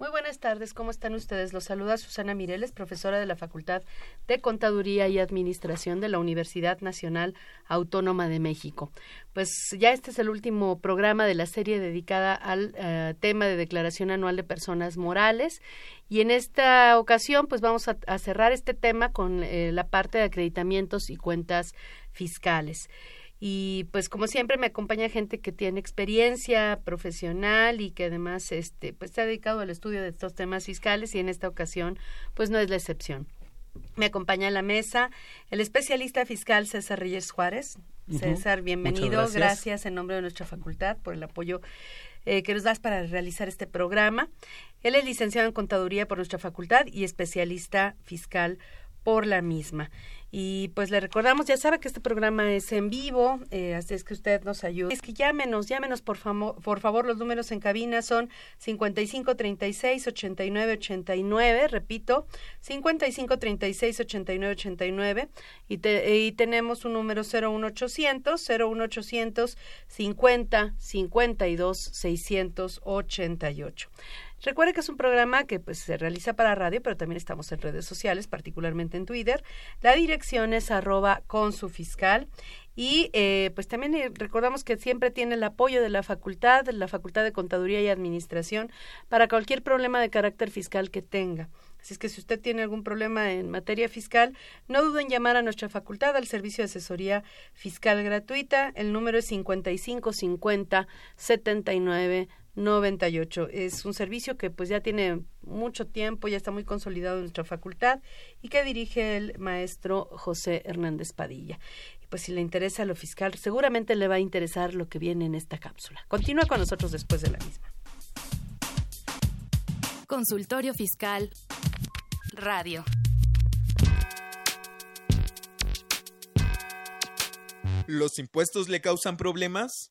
Muy buenas tardes, ¿cómo están ustedes? Los saluda Susana Mireles, profesora de la Facultad de Contaduría y Administración de la Universidad Nacional Autónoma de México. Pues ya este es el último programa de la serie dedicada al eh, tema de declaración anual de personas morales y en esta ocasión pues vamos a, cerrar este tema con eh, la parte de acreditamientos y cuentas fiscales. Y pues como siempre me acompaña gente que tiene experiencia profesional y que además este pues se ha dedicado al estudio de estos temas fiscales y en esta ocasión pues no es la excepción. Me acompaña en la mesa el especialista fiscal César Reyes Juárez. Ujú. César, bienvenido. Gracias. en nombre de nuestra facultad por el apoyo eh, que nos das para realizar este programa. Él es licenciado en contaduría por nuestra facultad y especialista fiscal por la misma. Y pues le recordamos, ya sabe que este programa es en vivo, eh, así es que usted nos ayude. Es que llámenos, llámenos por, famo- por favor, los números en cabina son 55 36 89 89, repito, 55 36 89 89 y, te- y tenemos un número 01800 01800 50 52 688. Recuerde que es un programa que pues se realiza para radio, pero también estamos en redes sociales, particularmente en Twitter. La dirección es arroba con su fiscal. Y eh, pues también eh, recordamos que siempre tiene el apoyo de la facultad, de la Facultad de Contaduría y Administración, para cualquier problema de carácter fiscal que tenga. Así es que si usted tiene algún problema en materia fiscal, no duden en llamar a nuestra facultad al servicio de asesoría fiscal gratuita. El número es 5550 79 98. Es un servicio que pues ya tiene mucho tiempo, ya está muy consolidado en nuestra facultad y que dirige el maestro José Hernández Padilla. Y pues si le interesa lo fiscal, seguramente le va a interesar lo que viene en esta cápsula. Continúa con nosotros después de la misma. Consultorio Fiscal. Radio. ¿Los impuestos le causan problemas?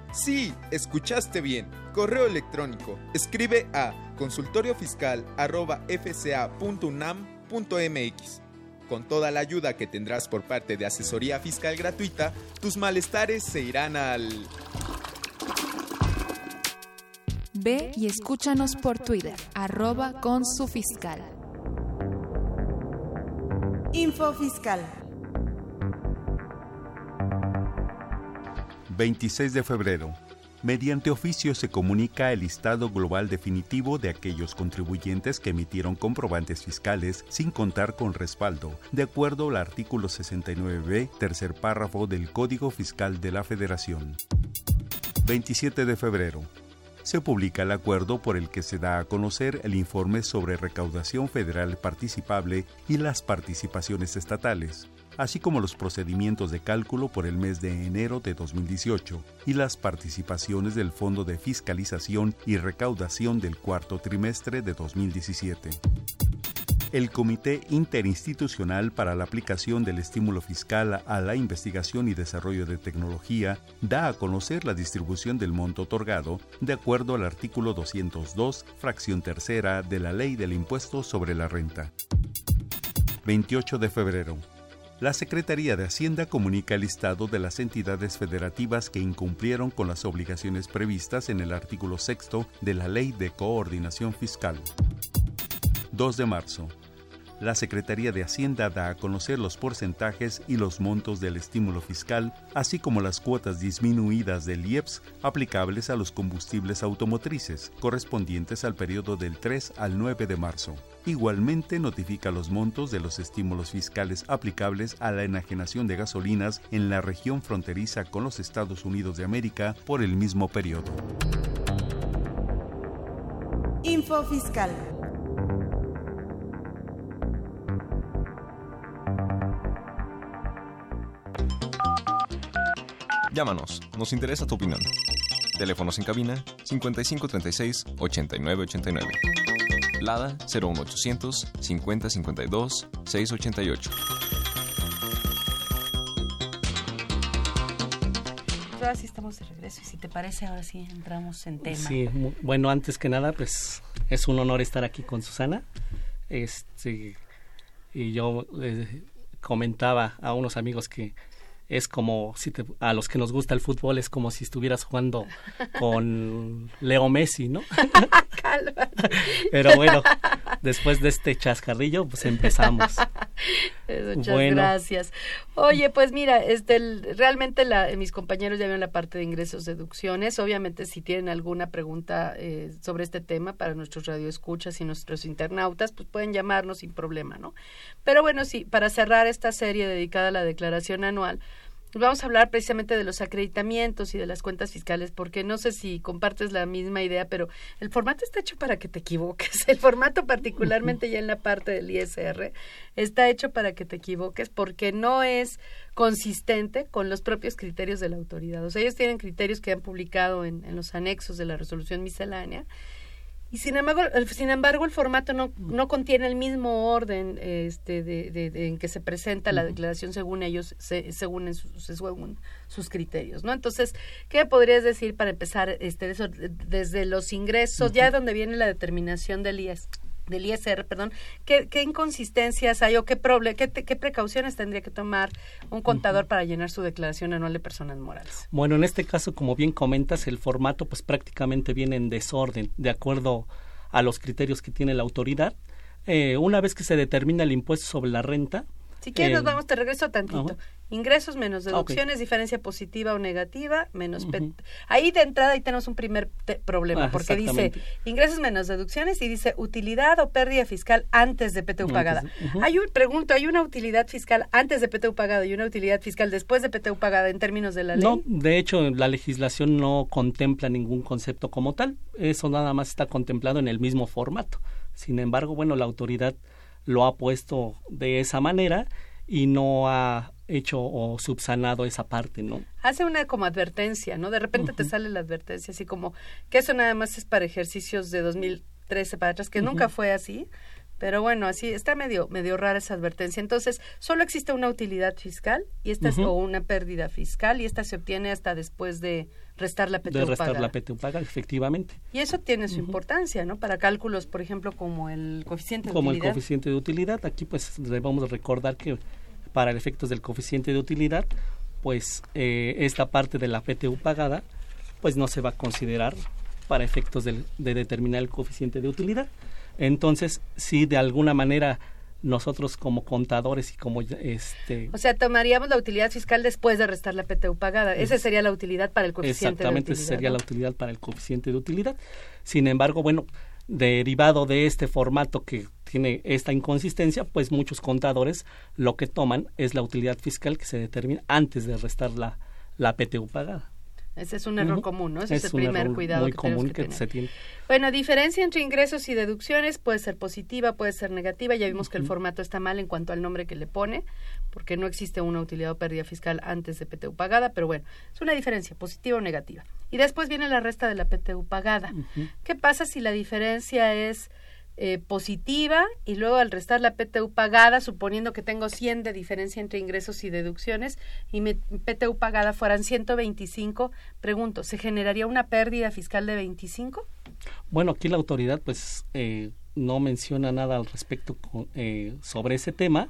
Sí, escuchaste bien. Correo electrónico. Escribe a consultoriofiscal@fca.unam.mx. Con toda la ayuda que tendrás por parte de asesoría fiscal gratuita, tus malestares se irán al Ve y escúchanos por Twitter, arroba con su fiscal. Info Fiscal. 26 de febrero. Mediante oficio se comunica el listado global definitivo de aquellos contribuyentes que emitieron comprobantes fiscales sin contar con respaldo, de acuerdo al artículo 69b, tercer párrafo del Código Fiscal de la Federación. 27 de febrero. Se publica el acuerdo por el que se da a conocer el informe sobre recaudación federal participable y las participaciones estatales, así como los procedimientos de cálculo por el mes de enero de 2018 y las participaciones del Fondo de Fiscalización y Recaudación del cuarto trimestre de 2017. el Comité Interinstitucional para la Aplicación del Estímulo Fiscal a la Investigación y Desarrollo de Tecnología da a conocer la distribución del monto otorgado de acuerdo al artículo 202, fracción tercera de la Ley del Impuesto sobre la Renta. 28 de febrero. La Secretaría de Hacienda comunica el listado de las entidades federativas que incumplieron con las obligaciones previstas en el artículo sexto de la Ley de Coordinación Fiscal. 2 de marzo la Secretaría de Hacienda da a conocer los porcentajes y los montos del estímulo fiscal, así como las cuotas disminuidas del IEPS aplicables a los combustibles automotrices, correspondientes al periodo del 3 al 9 de marzo. Igualmente notifica los montos de los estímulos fiscales aplicables a la enajenación de gasolinas en la región fronteriza con los Estados Unidos de América por el mismo periodo. Info Fiscal. Llámanos, nos interesa tu opinión. Teléfonos en cabina 5536 8989. Lada 01800 5052 688. Ahora sí estamos de regreso y si te parece ahora sí entramos en tema. Sí, bueno, antes que nada pues es un honor estar aquí con Susana. Este y yo eh, comentaba a unos amigos que es como si a los que nos gusta el fútbol es como si estuvieras jugando con Leo Messi, ¿no? Pero bueno, después de este chascarrillo, pues empezamos. Muchas gracias. Oye, pues mira, este, realmente la, mis compañeros ya vieron la parte de ingresos deducciones. Obviamente, si tienen alguna pregunta eh, sobre este tema para nuestros radioescuchas y nuestros internautas, pues pueden llamarnos sin problema, ¿no? Pero bueno, sí, para cerrar esta serie dedicada a la declaración anual, Vamos a hablar precisamente de los acreditamientos y de las cuentas fiscales, porque no sé si compartes la misma idea, pero el formato está hecho para que te equivoques. El formato, particularmente ya en la parte del ISR, está hecho para que te equivoques porque no es consistente con los propios criterios de la autoridad. O sea, ellos tienen criterios que han publicado en, en los anexos de la resolución miscelánea y sin embargo, el, sin embargo, el formato no, no contiene el mismo orden este, de, de, en que se presenta la declaración según ellos, según, según sus criterios, ¿no? Entonces, ¿qué podrías decir para empezar este, eso, desde los ingresos, ya donde viene la determinación del IES? Del ISR, perdón, ¿qué, qué inconsistencias hay o qué, qué, qué, precauciones tendría que tomar un contador para llenar su declaración anual de personas morales? Bueno, en este caso, como bien comentas, el formato pues prácticamente viene en desorden, de acuerdo a los criterios que tiene la autoridad. Eh, una vez que se determina el impuesto sobre la renta, si quieres, nos vamos, te regreso tantito. Ingresos menos deducciones, diferencia positiva o negativa, menos... Ahí de entrada ahí tenemos un primer problema, ah, porque dice ingresos menos deducciones y dice utilidad o pérdida fiscal antes de PTU pagada. Hay un, pregunto, ¿hay una utilidad fiscal antes de PTU pagada y una utilidad fiscal después de PTU pagada en términos de la ley? No, de hecho, la legislación no contempla ningún concepto como tal. Eso nada más está contemplado en el mismo formato. Sin embargo, bueno, la autoridad lo ha puesto de esa manera y no ha hecho o subsanado esa parte, ¿no? Hace una como advertencia, ¿no? De repente te sale la advertencia, así como que eso nada más es para ejercicios de 2013 para atrás, que nunca fue así, pero bueno, así está medio medio rara esa advertencia. Entonces, solo existe una utilidad fiscal y esta es o una pérdida fiscal y esta se obtiene hasta después de restar la PTU de restar la PTU paga, efectivamente. Y eso tiene su importancia, ¿no? Para cálculos, por ejemplo, como el coeficiente de como utilidad. Como el coeficiente de utilidad, aquí pues debemos recordar que para efectos del coeficiente de utilidad, pues eh, esta parte de la PTU pagada, pues no se va a considerar para efectos de determinar el coeficiente de utilidad. Entonces, si de alguna manera nosotros como contadores y como este o sea tomaríamos la utilidad fiscal después de restar la PTU pagada. Esa sería la utilidad para el coeficiente exactamente de utilidad, esa sería la utilidad para el coeficiente de utilidad. Sin embargo bueno derivado de este formato que tiene esta inconsistencia pues muchos contadores lo que toman es la utilidad fiscal que se determina antes de restar la la PTU pagada ese es un error común, ¿no? Ese es, el primer cuidado muy que común que, se tiene. Bueno, diferencia entre ingresos y deducciones puede ser positiva, puede ser negativa. Ya vimos que el formato está mal en cuanto al nombre que le pone, porque no existe una utilidad o pérdida fiscal antes de PTU pagada, pero bueno, es una diferencia, positiva o negativa. Y después viene la resta de la PTU pagada. ¿Qué pasa si la diferencia es eh, positiva y luego al restar la PTU pagada, suponiendo que tengo 100 de diferencia entre ingresos y deducciones y mi PTU pagada fueran 125, pregunto, ¿se generaría una pérdida fiscal de 25? Bueno, aquí la autoridad pues eh, no menciona nada al respecto eh, sobre ese tema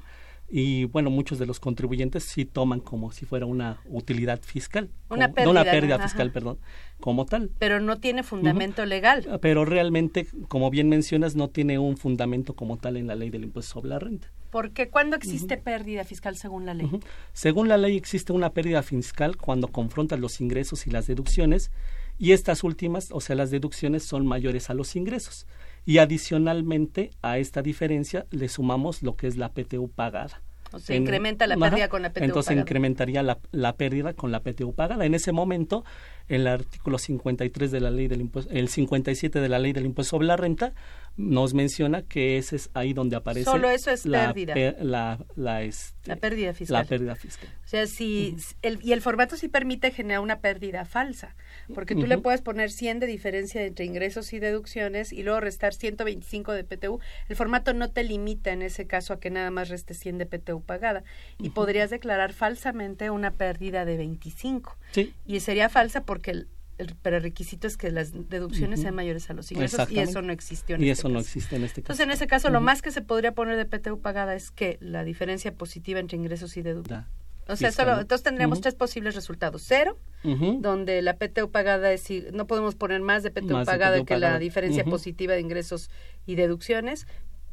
y bueno, muchos de los contribuyentes sí toman como si fuera una utilidad fiscal. Una como, pérdida. No una pérdida fiscal, perdón, como tal. Pero no tiene fundamento legal. Pero realmente, como bien mencionas, no tiene un fundamento como tal en la ley del impuesto sobre la renta. Porque ¿cuándo existe pérdida fiscal según la ley? Según la ley existe una pérdida fiscal cuando confrontas los ingresos y las deducciones y estas últimas, o sea, las deducciones son mayores a los ingresos. Y adicionalmente a esta diferencia le sumamos lo que es la PTU pagada. O sea, en, incrementa la pérdida con la PTU Entonces pagada. incrementaría la, la, pérdida con la PTU pagada. En ese momento, el artículo 53 de la ley del impuesto, el 57 de la ley del impuesto sobre la renta nos menciona que ese es ahí donde aparece Solo eso es la, pérdida. Per, la, la, este, la, pérdida fiscal. La pérdida fiscal. O sea, si uh -huh. el, y el formato sí permite generar una pérdida falsa, porque tú uh -huh. le puedes poner 100 de diferencia entre ingresos y deducciones y luego restar 125 de PTU. El formato no te limita en ese caso a que nada más reste 100 de PTU pagada y uh -huh. podrías declarar falsamente una pérdida de 25. Sí. Y sería falsa porque el, el prerequisito es que las deducciones uh -huh. sean mayores a los ingresos y eso no existió en y este eso caso. no existe en este caso. Entonces, en ese caso, uh -huh. lo más que se podría poner de PTU pagada es que la diferencia positiva entre ingresos y deducciones. O sea, solo, entonces tendríamos uh -huh. tres posibles resultados. Cero, donde la PTU pagada es, no podemos poner más de PTU Más de pagada PTU que pagada. la diferencia positiva de ingresos y deducciones.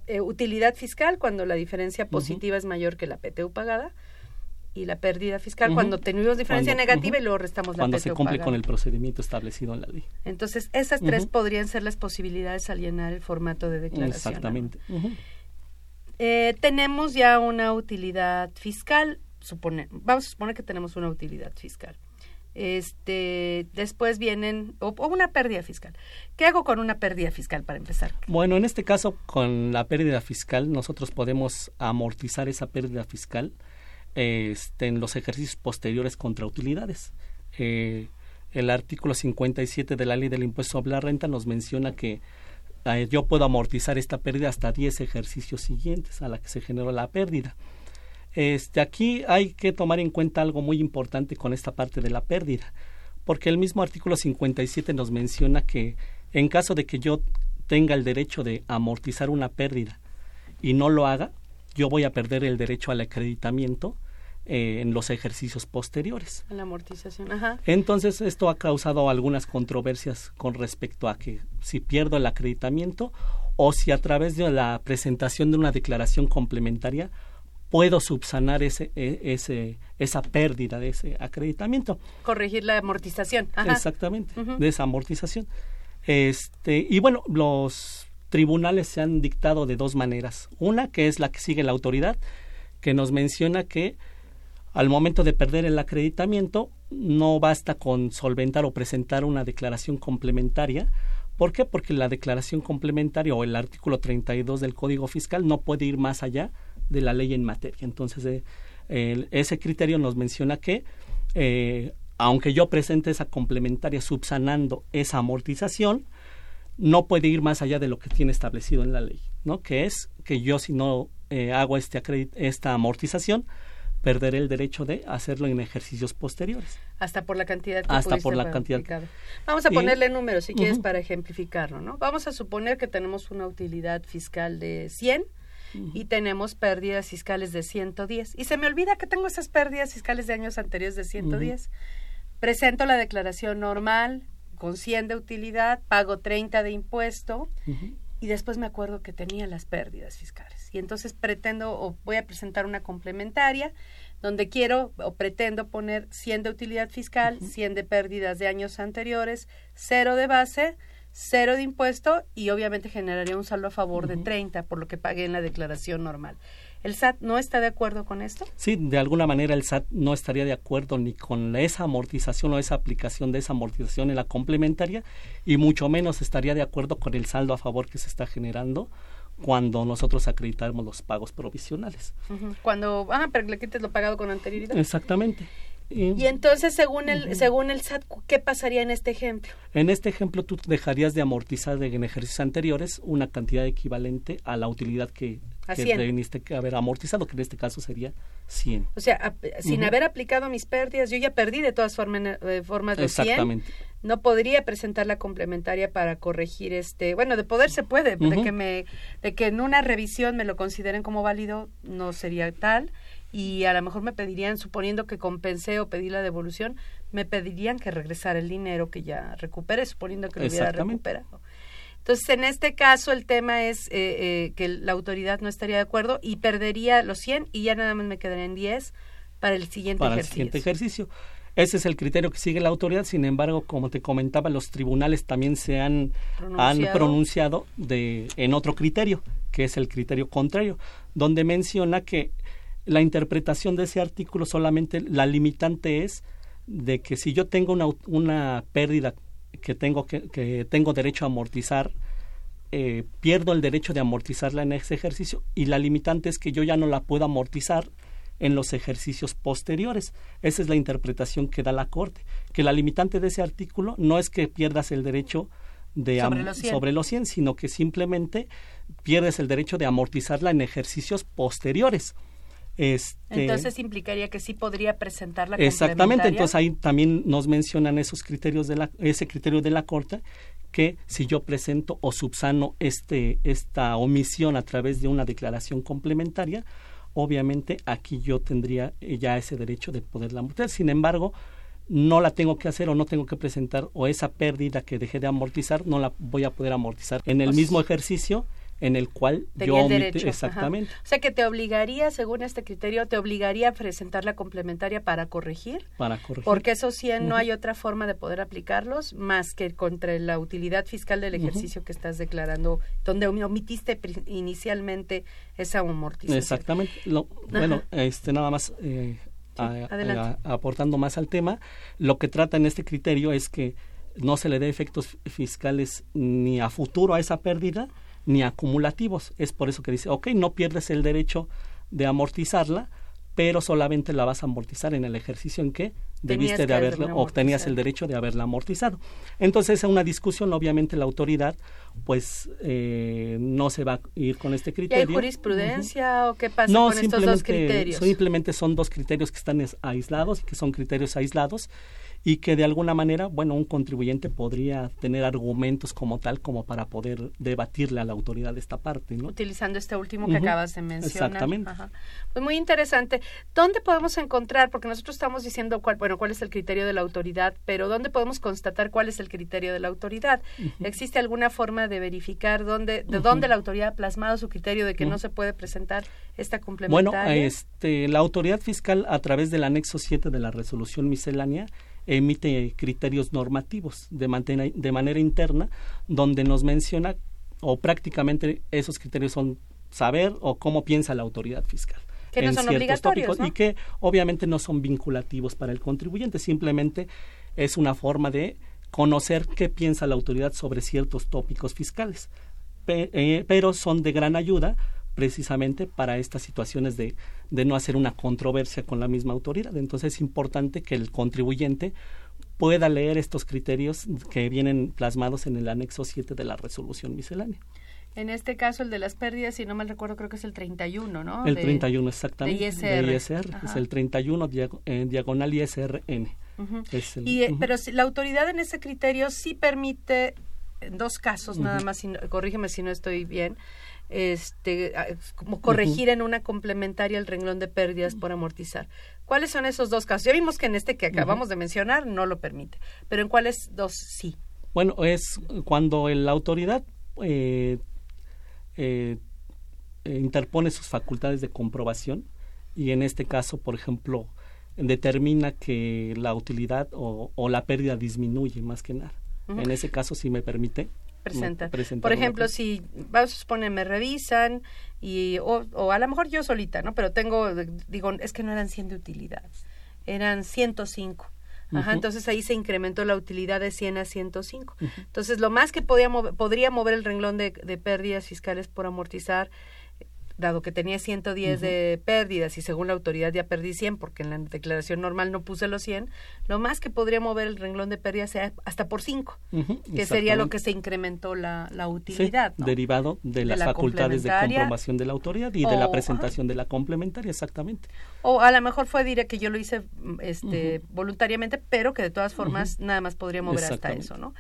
Eh, utilidad fiscal, cuando la diferencia positiva es mayor que la PTU pagada y la pérdida fiscal cuando tenemos diferencia Cuando- negativa y luego restamos la Cuando se cumple pagada. con el procedimiento establecido en la ley. Entonces, esas tres podrían ser las posibilidades al llenar el formato de declaración. Exactamente. Eh, tenemos ya una utilidad fiscal, supone, vamos a suponer que tenemos una utilidad fiscal. Este, después vienen, o, o una pérdida fiscal. ¿Qué hago con una pérdida fiscal para empezar? Bueno, en este caso, con la pérdida fiscal, nosotros podemos amortizar esa pérdida fiscal este, en los ejercicios posteriores contra utilidades. Eh, el artículo 57 de la ley del impuesto sobre la renta nos menciona que eh, yo puedo amortizar esta pérdida hasta 10 ejercicios siguientes a la que se generó la pérdida. Este, aquí hay que tomar en cuenta algo muy importante con esta parte de la pérdida, porque el mismo artículo 57 nos menciona que en caso de que yo tenga el derecho de amortizar una pérdida y no lo haga, yo voy a perder el derecho al acreditamiento eh, en los ejercicios posteriores. La amortización, ajá. Entonces, esto ha causado algunas controversias con respecto a que si pierdo el acreditamiento o si a través de la presentación de una declaración complementaria puedo subsanar ese, e- ese, esa pérdida de ese acreditamiento. Corregir la amortización. Ajá. Exactamente, de esa amortización. Este, y bueno, los tribunales se han dictado de dos maneras. Una, que es la que sigue la autoridad, que nos menciona que al momento de perder el acreditamiento no basta con solventar o presentar una declaración complementaria. ¿Por qué? Porque la declaración complementaria o el artículo 32 del Código Fiscal no puede ir más allá de la ley en materia. Entonces, eh, ese criterio nos menciona que eh, aunque yo presente esa complementaria subsanando esa amortización, no puede ir más allá de lo que tiene establecido en la ley, ¿no? Que es que yo si no eh, hago este acredit- esta amortización, perderé el derecho de hacerlo en ejercicios posteriores. Hasta por la cantidad que Hasta por la cantidad. Vamos a Y- ponerle números si quieres para ejemplificarlo, ¿no? Vamos a suponer que tenemos una utilidad fiscal de 100 y tenemos pérdidas fiscales de 110. Y se me olvida que tengo esas pérdidas fiscales de años anteriores de 110. Presento la declaración normal con 100 de utilidad, pago 30 de impuesto y después me acuerdo que tenía las pérdidas fiscales. Y entonces pretendo o voy a presentar una complementaria donde quiero o pretendo poner 100 de utilidad fiscal, 100 de pérdidas de años anteriores, cero de base, cero de impuesto y obviamente generaría un saldo a favor de 30 por lo que pagué en la declaración normal. ¿El SAT no está de acuerdo con esto? Sí, de alguna manera el SAT no estaría de acuerdo ni con esa amortización o esa aplicación de esa amortización en la complementaria y mucho menos estaría de acuerdo con el saldo a favor que se está generando cuando nosotros acreditamos los pagos provisionales. Cuando, ah, pero le quites lo pagado con anterioridad. Exactamente. Y, entonces, según el, según el SAT, ¿qué pasaría en este ejemplo? En este ejemplo, tú dejarías de amortizar en ejercicios anteriores una cantidad equivalente a la utilidad que, que teniste que haber amortizado, que en este caso sería 100. O sea, sin haber aplicado mis pérdidas, yo ya perdí de todas formas, eh, formas los Exactamente. 100. No podría presentar la complementaria para corregir este, bueno, de poder se puede, de que me de que en una revisión me lo consideren como válido, no sería tal y a lo mejor me pedirían, suponiendo que compensé o pedí la devolución, me pedirían que regresara el dinero que ya recuperé, suponiendo que lo hubiera recuperado. Entonces, en este caso, el tema es eh, eh, que la autoridad no estaría de acuerdo y perdería los 100 y ya nada más me quedarían 10 para el siguiente para ejercicio. El siguiente ejercicio. Ese es el criterio que sigue la autoridad. Sin embargo, como te comentaba, los tribunales también se han pronunciado, han pronunciado de, en otro criterio, que es el criterio contrario, donde menciona que la interpretación de ese artículo solamente la limitante es de que si yo tengo una, una pérdida que tengo que, tengo derecho a amortizar eh, pierdo el derecho de amortizarla en ese ejercicio y la limitante es que yo ya no la puedo amortizar en los ejercicios posteriores. Esa es la interpretación que da la Corte, que la limitante de ese artículo no es que pierdas el derecho de sobre los, sobre los 100, sino que simplemente pierdes el derecho de amortizarla en ejercicios posteriores. Este, entonces implicaría que sí podría presentar la Exactamente, entonces ahí también nos mencionan esos criterios de la, ese criterio de la Corte que si yo presento o subsano este, esta omisión a través de una declaración complementaria, obviamente aquí yo tendría ya ese derecho de poderla amortizar. Sin embargo, no la tengo que hacer o no tengo que presentar o esa pérdida que dejé de amortizar no la voy a poder amortizar en el pues mismo ejercicio en el cual yo derecho. exactamente. O sea que te obligaría, según este criterio, te obligaría a presentar la complementaria para corregir. Para corregir. Porque esos 100 no hay otra forma de poder aplicarlos más que contra la utilidad fiscal del ejercicio que estás declarando, donde omitiste inicialmente esa amortización. Exactamente. bueno, este nada más eh, aportando más al tema, lo que trata en este criterio es que no se le dé efectos fiscales ni a futuro a esa pérdida, ni acumulativos. Es por eso que dice, ok, no pierdes el derecho de amortizarla, pero solamente la vas a amortizar en el ejercicio en que debiste de haberla o tenías el derecho de haberla amortizado. Entonces, en una discusión, obviamente la autoridad pues eh, no se va a ir con este criterio. ¿Y hay jurisprudencia o qué pasa con estos dos criterios? Simplemente son dos criterios que están aislados, que son criterios aislados y que de alguna manera, bueno, un contribuyente podría tener argumentos como tal como para poder debatirle a la autoridad de esta parte, ¿no? Utilizando este último que acabas de mencionar. Exactamente. Pues muy interesante. ¿Dónde podemos encontrar, porque nosotros estamos diciendo cuál, bueno, cuál es el criterio de la autoridad, pero ¿dónde podemos constatar cuál es el criterio de la autoridad? ¿Existe alguna forma de verificar dónde, de dónde la autoridad ha plasmado su criterio de que no se puede presentar esta complementaria? Bueno, este, la autoridad fiscal a través del anexo 7 de la resolución miscelánea emite criterios normativos de, manera, de manera interna donde nos menciona o prácticamente esos criterios son saber o cómo piensa la autoridad fiscal. Que no son obligatorios, y que obviamente no son vinculativos para el contribuyente, simplemente es una forma de conocer qué piensa la autoridad sobre ciertos tópicos fiscales, eh, pero son de gran ayuda precisamente para estas situaciones de, de no hacer una controversia con la misma autoridad. Entonces es importante que el contribuyente pueda leer estos criterios que vienen plasmados en el anexo 7 de la resolución miscelánea. En este caso, el de las pérdidas, si no mal recuerdo, creo que es el 31, ¿no? El 31, exactamente. De ISR. Es el 31 eh, diagonal ISRN. y, eh, Pero la autoridad en ese criterio sí permite, en dos casos nada más, corrígeme si no estoy bien, este, como corregir en una complementaria el renglón de pérdidas por amortizar. ¿Cuáles son esos dos casos? Ya vimos que en este que acabamos de mencionar no lo permite, pero ¿en cuáles dos sí? Bueno, es cuando la autoridad eh, eh, interpone sus facultades de comprobación y en este caso, por ejemplo, determina que la utilidad o, la pérdida disminuye más que nada. En ese caso, si me permite, presenta. Por ejemplo, si vamos a suponer me revisan y o, a lo mejor yo solita, ¿no? Pero tengo digo, es que no eran 100 de utilidad. Eran 105. Ajá, entonces ahí se incrementó la utilidad de 100 a 105. Entonces, lo más que podía podría mover el renglón de, de, pérdidas fiscales por amortizar dado que tenía 110 de pérdidas y según la autoridad ya perdí 100 porque en la declaración normal no puse los 100, lo más que podría mover el renglón de pérdidas sea hasta por 5, que sería lo que se incrementó la, la utilidad. Derivado de, las facultades de comprobación de la autoridad y de la presentación de la complementaria, exactamente. O a lo mejor fue diré que yo lo hice mm, este, voluntariamente, pero que de todas formas nada más podría mover hasta eso, ¿no?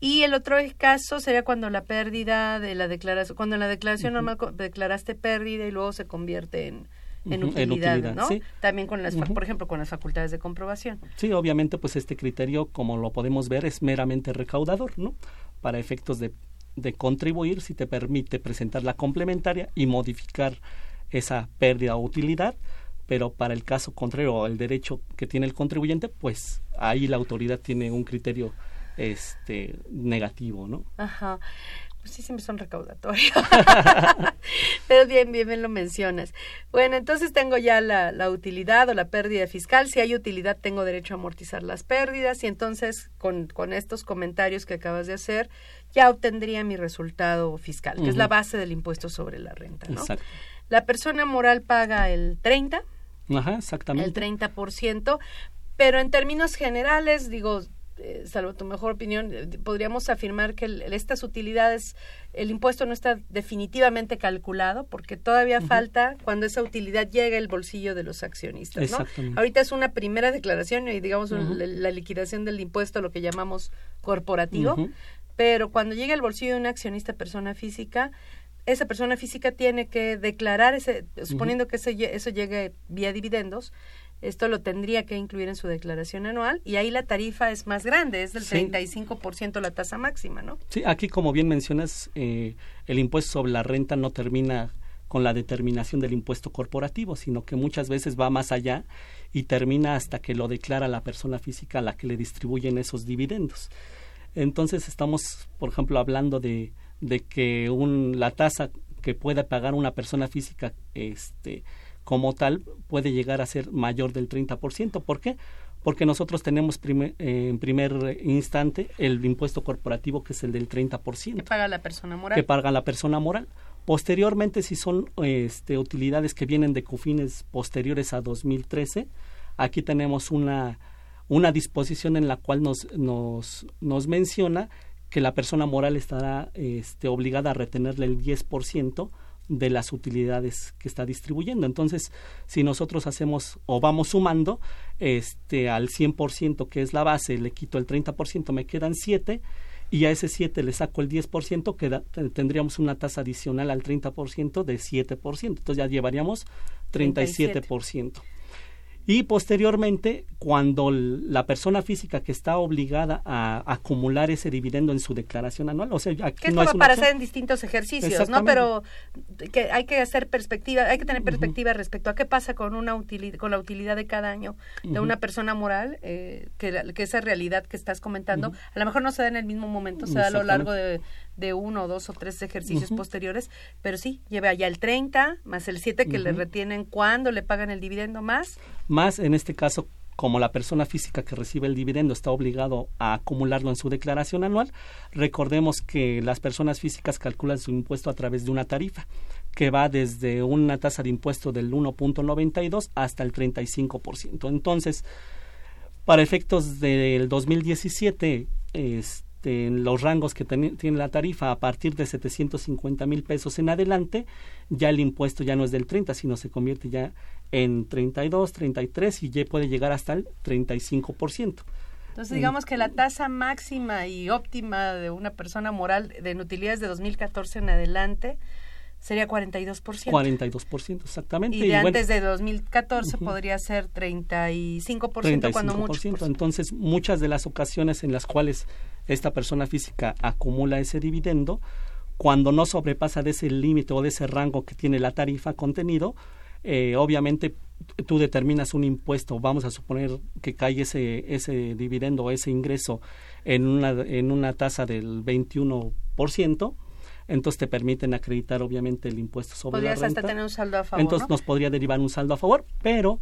Y el otro caso sería cuando la pérdida de la declaración, cuando en la declaración normal declaraste pérdida y luego se convierte en, en utilidad, ¿no? También con las, por ejemplo, con las facultades de comprobación. Sí, obviamente, pues este criterio, como lo podemos ver, es meramente recaudador, ¿no? Para efectos de, de contribuir, si te permite presentar la complementaria y modificar esa pérdida o utilidad, pero para el caso contrario, el derecho que tiene el contribuyente, pues ahí la autoridad tiene un criterio este negativo, ¿no? Ajá. Pues sí, siempre son recaudatorios. Pero bien, bien, bien lo mencionas. Bueno, entonces tengo ya la, la, utilidad o la pérdida fiscal. Si hay utilidad, tengo derecho a amortizar las pérdidas. Y entonces, con, con estos comentarios que acabas de hacer, ya obtendría mi resultado fiscal, que es la base del impuesto sobre la renta. ¿no? Exacto. La persona moral paga el 30. Ajá, exactamente. El 30%. Pero en términos generales, digo, eh, salvo tu mejor opinión, eh, podríamos afirmar que estas utilidades, el impuesto no está definitivamente calculado porque todavía falta cuando esa utilidad llega al bolsillo de los accionistas. ¿no? Ahorita es una primera declaración y digamos la, liquidación del impuesto, lo que llamamos corporativo, pero cuando llega al bolsillo de un accionista persona física, esa persona física tiene que declarar, ese, suponiendo que ese, eso llegue vía dividendos, esto lo tendría que incluir en su declaración anual y ahí la tarifa es más grande, es del 35% la tasa máxima, ¿no? Sí, aquí como bien mencionas, eh, el impuesto sobre la renta no termina con la determinación del impuesto corporativo, sino que muchas veces va más allá y termina hasta que lo declara la persona física a la que le distribuyen esos dividendos. Entonces estamos, por ejemplo, hablando de, de que un, la tasa que pueda pagar una persona física este, como tal puede llegar a ser mayor del 30%. ¿Por qué? Porque nosotros tenemos eh, en primer instante el impuesto corporativo que es el del 30%. Que paga la persona moral. Que paga la persona moral. Posteriormente, si son este, utilidades que vienen de cofines posteriores a 2013, aquí tenemos una, una disposición en la cual nos, nos, nos menciona que la persona moral estará este, obligada a retenerle el 10% de las utilidades que está distribuyendo. Entonces, si nosotros hacemos o vamos sumando este al 100% que es la base, le quito el 30%, me quedan 7 y a ese 7 le saco el 10%, queda, tendríamos una tasa adicional al 30% de 7%. Entonces ya llevaríamos 37% y posteriormente cuando la persona física que está obligada a acumular ese dividendo en su declaración anual, o sea, aquí que no es para hacer en distintos ejercicios, ¿no? Pero que hay que hacer perspectiva, hay que tener perspectiva respecto a qué pasa con una utilidad, con la utilidad de cada año de una persona moral, eh, que, que, esa realidad que estás comentando, a lo mejor no se da en el mismo momento, se da a lo largo de, de uno, dos o tres ejercicios posteriores, pero sí, lleve allá el 30 más el 7 que le retienen cuando le pagan el dividendo más. Más en este caso como la persona física que recibe el dividendo está obligado a acumularlo en su declaración anual, recordemos que las personas físicas calculan su impuesto a través de una tarifa que va desde una tasa de impuesto del 1.92 hasta el 35%. Entonces, para efectos del 2017, este este, en los rangos que tiene la tarifa a partir de 750 mil pesos en adelante, ya el impuesto ya no es del 30, sino se convierte ya en 32, 33 y ya puede llegar hasta el 35%. Entonces, digamos que la tasa máxima y óptima de una persona moral de utilidades de 2014 en adelante sería 42%. 42%, exactamente. Y de antes de 2014 podría ser 35%, 35% cuando mucho. Entonces, muchas de las ocasiones en las cuales esta persona física acumula ese dividendo, cuando no sobrepasa de ese límite o de ese rango que tiene la tarifa contenido, eh, obviamente tú determinas un impuesto, vamos a suponer que cae ese, ese dividendo o ese ingreso en una, en una tasa del 21%, entonces te permiten acreditar obviamente el impuesto sobre la renta. hasta tener un saldo a favor. Entonces nos podría derivar un saldo a favor, pero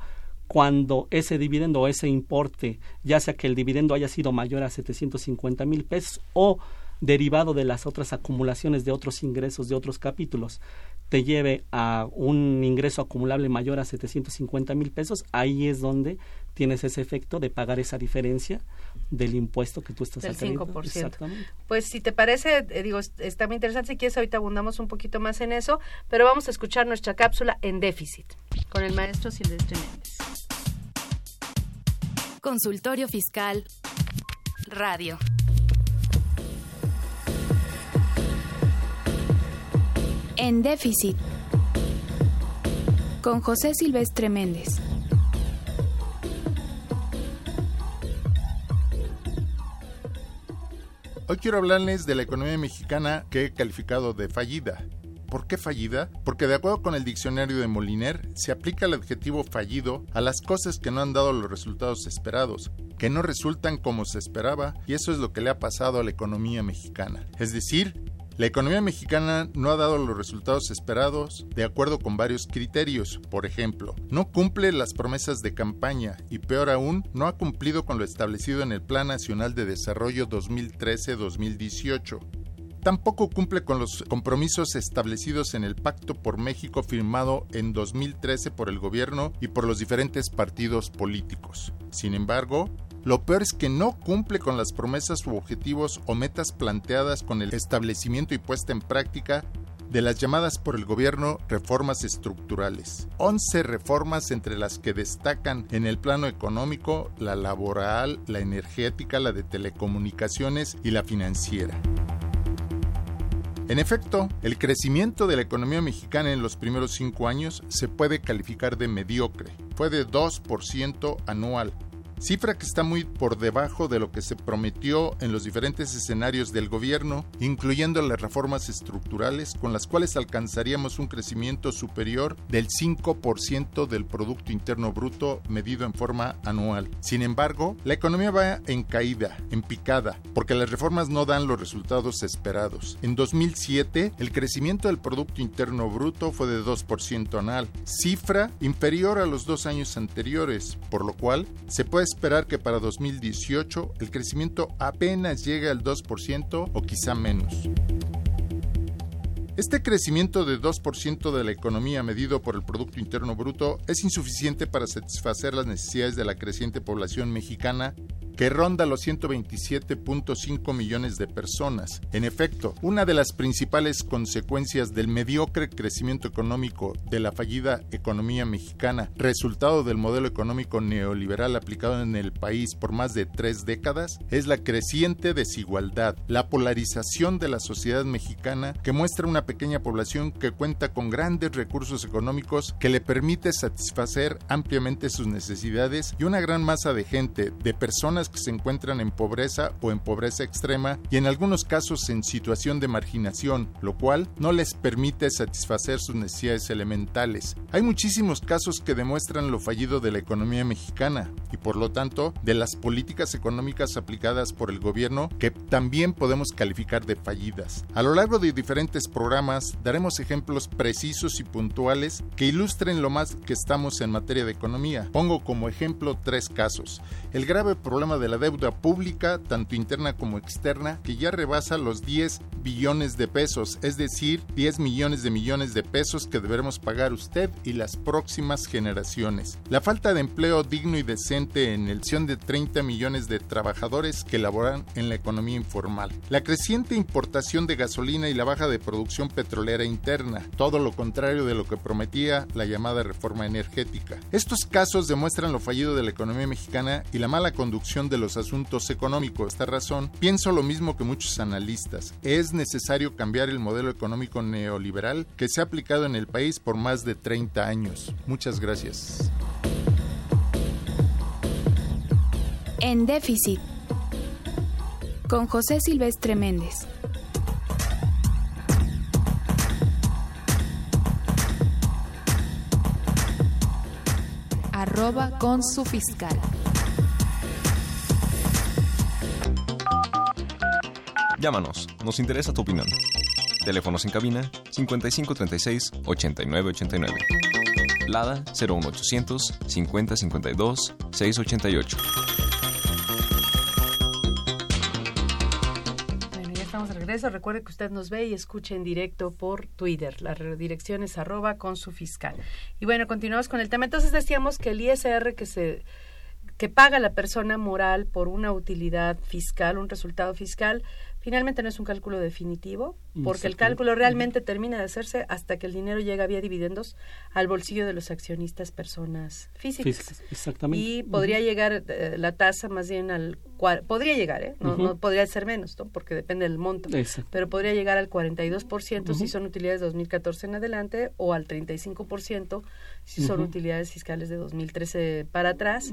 cuando ese dividendo o ese importe, ya sea que el dividendo haya sido mayor a 750 mil pesos o derivado de las otras acumulaciones de otros ingresos de otros capítulos, te lleve a un ingreso acumulable mayor a 750 mil pesos, ahí es donde tienes ese efecto de pagar esa diferencia del impuesto que tú estás del sacando. 5%. Exactamente. Pues si te parece, eh, digo, es- está muy interesante, si quieres ahorita abundamos un poquito más en eso, pero vamos a escuchar nuestra cápsula en déficit con el maestro Silvestre Méndez. Consultorio Fiscal Radio. En déficit. Con José Silvestre Méndez. Hoy quiero hablarles de la economía mexicana que he calificado de fallida. ¿Por qué fallida? Porque de acuerdo con el diccionario de Moliner, se aplica el adjetivo fallido a las cosas que no han dado los resultados esperados, que no resultan como se esperaba, y eso es lo que le ha pasado a la economía mexicana. Es decir, la economía mexicana no ha dado los resultados esperados de acuerdo con varios criterios. Por ejemplo, no cumple las promesas de campaña y peor aún, no ha cumplido con lo establecido en el Plan Nacional de Desarrollo 2013-2018. Tampoco cumple con los compromisos establecidos en el Pacto por México firmado en 2013 por el gobierno y por los diferentes partidos políticos. Sin embargo, lo peor es que no cumple con las promesas u objetivos o metas planteadas con el establecimiento y puesta en práctica de las llamadas por el gobierno reformas estructurales. 11 reformas entre las que destacan en el plano económico la laboral, la energética, la de telecomunicaciones y la financiera. En efecto, el crecimiento de la economía mexicana en los primeros cinco años se puede calificar de mediocre. Fue de 2% anual, cifra que está muy por debajo de lo que se prometió en los diferentes escenarios del gobierno, incluyendo las reformas estructurales con las cuales alcanzaríamos un crecimiento superior del 5% del Producto Interno Bruto medido en forma anual. Sin embargo, la economía va en caída, en picada, porque las reformas no dan los resultados esperados. En 2007, el crecimiento del Producto Interno Bruto fue de 2% anual, cifra inferior a los dos años anteriores, por lo cual se puede esperar que para 2018 el crecimiento apenas llegue al 2% o quizá menos. Este crecimiento de 2% de la economía medido por el Producto Interno Bruto es insuficiente para satisfacer las necesidades de la creciente población mexicana que ronda los 127.5 millones de personas. En efecto, una de las principales consecuencias del mediocre crecimiento económico de la fallida economía mexicana, resultado del modelo económico neoliberal aplicado en el país por más de tres décadas, es la creciente desigualdad, la polarización de la sociedad mexicana que muestra una pequeña población que cuenta con grandes recursos económicos que le permite satisfacer ampliamente sus necesidades y una gran masa de gente, de personas que se encuentran en pobreza o en pobreza extrema y en algunos casos en situación de marginación, lo cual no les permite satisfacer sus necesidades elementales. Hay muchísimos casos que demuestran lo fallido de la economía mexicana y por lo tanto de las políticas económicas aplicadas por el gobierno que también podemos calificar de fallidas. A lo largo de diferentes programas daremos ejemplos precisos y puntuales que ilustren lo más que estamos en materia de economía. Pongo como ejemplo tres casos. El grave problema de la deuda pública, tanto interna como externa, que ya rebasa los 10 billones de pesos, es decir, 10 millones de millones de pesos que deberemos pagar usted y las próximas generaciones. La falta de empleo digno y decente en el ción de 30 millones de trabajadores que laboran en la economía informal. La creciente importación de gasolina y la baja de producción petrolera interna, todo lo contrario de lo que prometía la llamada reforma energética. Estos casos demuestran lo fallido de la economía mexicana y la mala conducción de los asuntos económicos. Esta razón, pienso lo mismo que muchos analistas. Es necesario cambiar el modelo económico neoliberal que se ha aplicado en el país por más de 30 años. Muchas gracias. En déficit. Con José Silvestre Méndez. Arroba con su fiscal. Llámanos, nos interesa tu opinión. Teléfonos en cabina 5536 8989. Lada 01800 5052 688. Bueno, ya estamos de regreso. recuerde que usted nos ve y escucha en directo por Twitter. La dirección es arroba con su fiscal. Y bueno, continuamos con el tema. Entonces decíamos que el ISR que se que paga la persona moral por una utilidad fiscal, un resultado fiscal, finalmente no es un cálculo definitivo, porque el cálculo realmente termina de hacerse hasta que el dinero llega vía dividendos al bolsillo de los accionistas personas físicas. exactamente. Y podría llegar eh, la tasa más bien al... Podría llegar, ¿eh? No, no podría ser menos, ¿no? porque depende del monto. Pero podría llegar al 42% si son utilidades de 2014 en adelante o al 35% si son utilidades fiscales de 2013 para atrás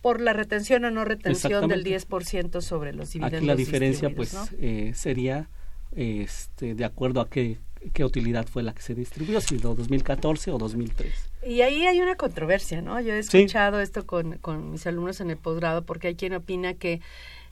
por la retención o no retención del 10% sobre los dividendos. Aquí la diferencia pues eh, sería este, de acuerdo a qué, qué utilidad fue la que se distribuyó, si 2014 o 2003. Y ahí hay una controversia, ¿no? Yo he escuchado esto con, con mis alumnos en el posgrado porque hay quien opina que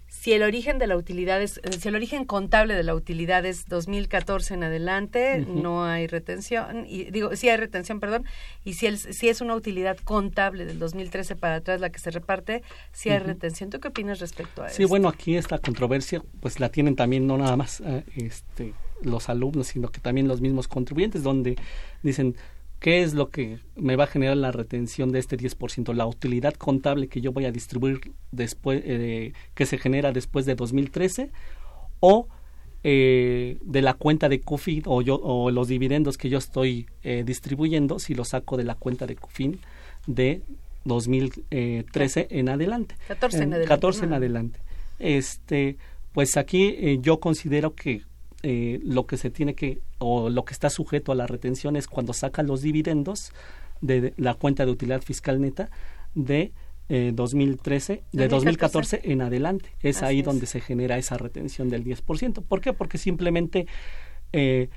si el origen de la utilidad es, eh, si el origen contable de la utilidad es 2014 en adelante, no hay retención, y digo, sí hay retención, perdón, y si, el, si es una utilidad contable del 2013 para atrás la que se reparte, sí hay retención. ¿Tú qué opinas respecto a eso? Sí, bueno, aquí esta controversia, pues la tienen también no nada más eh, este, los alumnos, sino que también los mismos contribuyentes, donde dicen, ¿Qué es lo que me va a generar la retención de este 10%? La utilidad contable que yo voy a distribuir después, eh, que se genera después de 2013 o eh, de la cuenta de CUFIN o, yo, o los dividendos que yo estoy eh, distribuyendo si los saco de la cuenta de CUFIN de 2013 en adelante. 14 en adelante. 14 en adelante. Este, pues aquí yo considero que eh, lo que se tiene que o lo que está sujeto a la retención es cuando saca los dividendos de la cuenta de utilidad fiscal neta de eh, 2013, de 2014 en adelante. Es ahí donde se genera esa retención del 10%. ¿Por qué? Porque simplemente eh,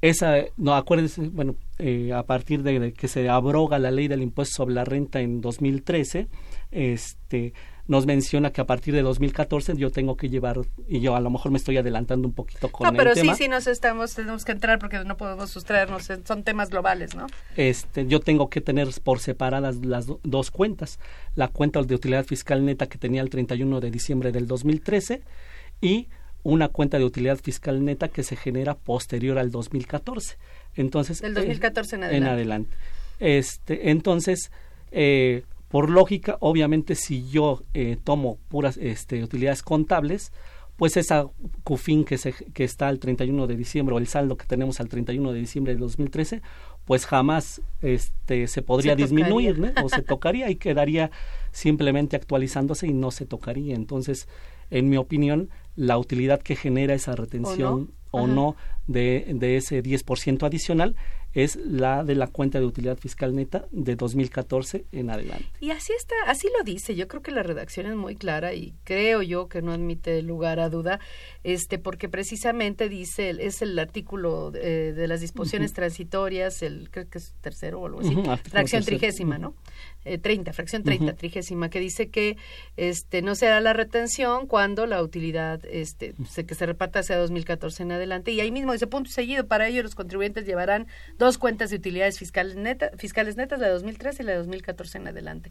esa, no acuérdense, bueno, eh, a partir de, que se abroga la ley del impuesto sobre la renta en 2013, este nos menciona que a partir de 2014 yo tengo que llevar, y yo a lo mejor me estoy adelantando un poquito con no, pero sí, sí nos estamos, tenemos que entrar porque no podemos sustraernos, son temas globales, ¿no? Este, yo tengo que tener por separadas las dos cuentas, la cuenta de utilidad fiscal neta que tenía el 31 de diciembre del 2013 y una cuenta de utilidad fiscal neta que se genera posterior al 2014. Entonces, del 2014 en adelante. En adelante. Este, entonces, eh, por lógica, obviamente, si yo eh, tomo puras este, utilidades contables, pues esa CUFIN que, se, que está al 31 de diciembre o el saldo que tenemos al 31 de diciembre de 2013, pues jamás este, se podría disminuir ¿no? o se tocaría y quedaría simplemente actualizándose y no se tocaría. Entonces, en mi opinión, la utilidad que genera esa retención o no, de, de, ese 10% adicional es la de la cuenta de utilidad fiscal neta de 2014 en adelante. Y así está, así lo dice. Yo creo que la redacción es muy clara y creo yo que no admite lugar a duda, este, porque precisamente dice es el artículo de, las disposiciones transitorias, el creo que es tercero o algo así, fracción trigésima, ¿no? Eh, 30, fracción 30, trigésima, que dice que este no será la retención cuando la utilidad este se, que se reparta hacia 2014 en adelante y ahí mismo dice punto seguido para ello los contribuyentes llevarán dos cuentas de utilidades fiscales, neta, fiscales netas, la de 2013 y la de 2014 en adelante.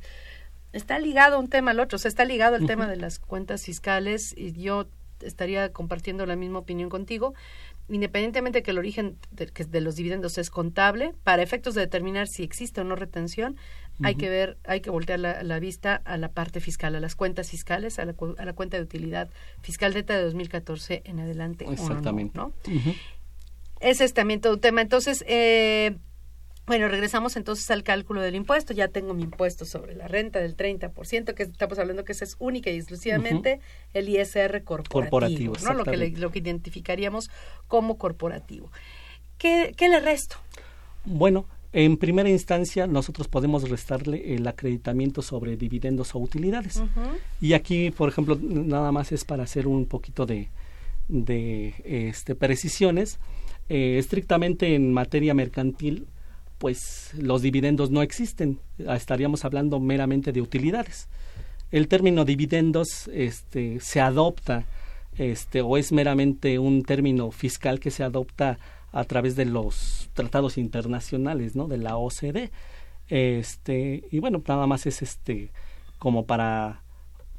Está ligado un tema al otro, o sea, está ligado el tema de las cuentas fiscales y yo estaría compartiendo la misma opinión contigo. Independientemente de que el origen de, que de los dividendos es contable, para efectos de determinar si existe o no retención, hay que ver, hay que voltear la, vista a la parte fiscal, a las cuentas fiscales, a la, a la cuenta de utilidad fiscal de 2014 en adelante. Exactamente. ¿no? Ese es también todo un tema. Entonces, eh, bueno, regresamos entonces al cálculo del impuesto. Ya tengo mi impuesto sobre la renta del 30%, que estamos hablando que ese es única y exclusivamente el ISR corporativo, ¿no? Lo que, lo que identificaríamos como corporativo. ¿Qué, ¿Qué le resto? Bueno, en primera instancia, nosotros podemos restarle el acreditamiento sobre dividendos o utilidades. Y aquí, por ejemplo, nada más es para hacer un poquito de, de este, precisiones. Eh, estrictamente en materia mercantil, pues los dividendos no existen. Estaríamos hablando meramente de utilidades. El término dividendos este, se adopta este, o es meramente un término fiscal que se adopta a través de los tratados internacionales, ¿no? De la OCDE. Este, y bueno, nada más es este como para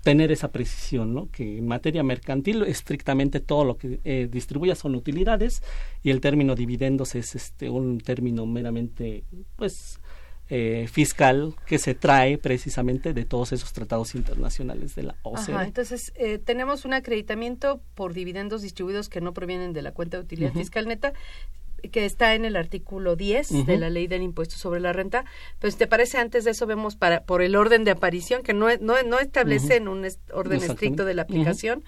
tener esa precisión, ¿no? Que en materia mercantil estrictamente todo lo que eh, distribuya son utilidades y el término dividendos es este un término meramente pues eh, fiscal que se trae precisamente de todos esos tratados internacionales de la OCDE. Ajá, entonces eh, tenemos un acreditamiento por dividendos distribuidos que no provienen de la cuenta de utilidad fiscal neta que está en el artículo 10 de la ley del impuesto sobre la renta. Pero si te parece, antes de eso vemos para por el orden de aparición, que no, no, no establece en un est- orden estricto de la aplicación,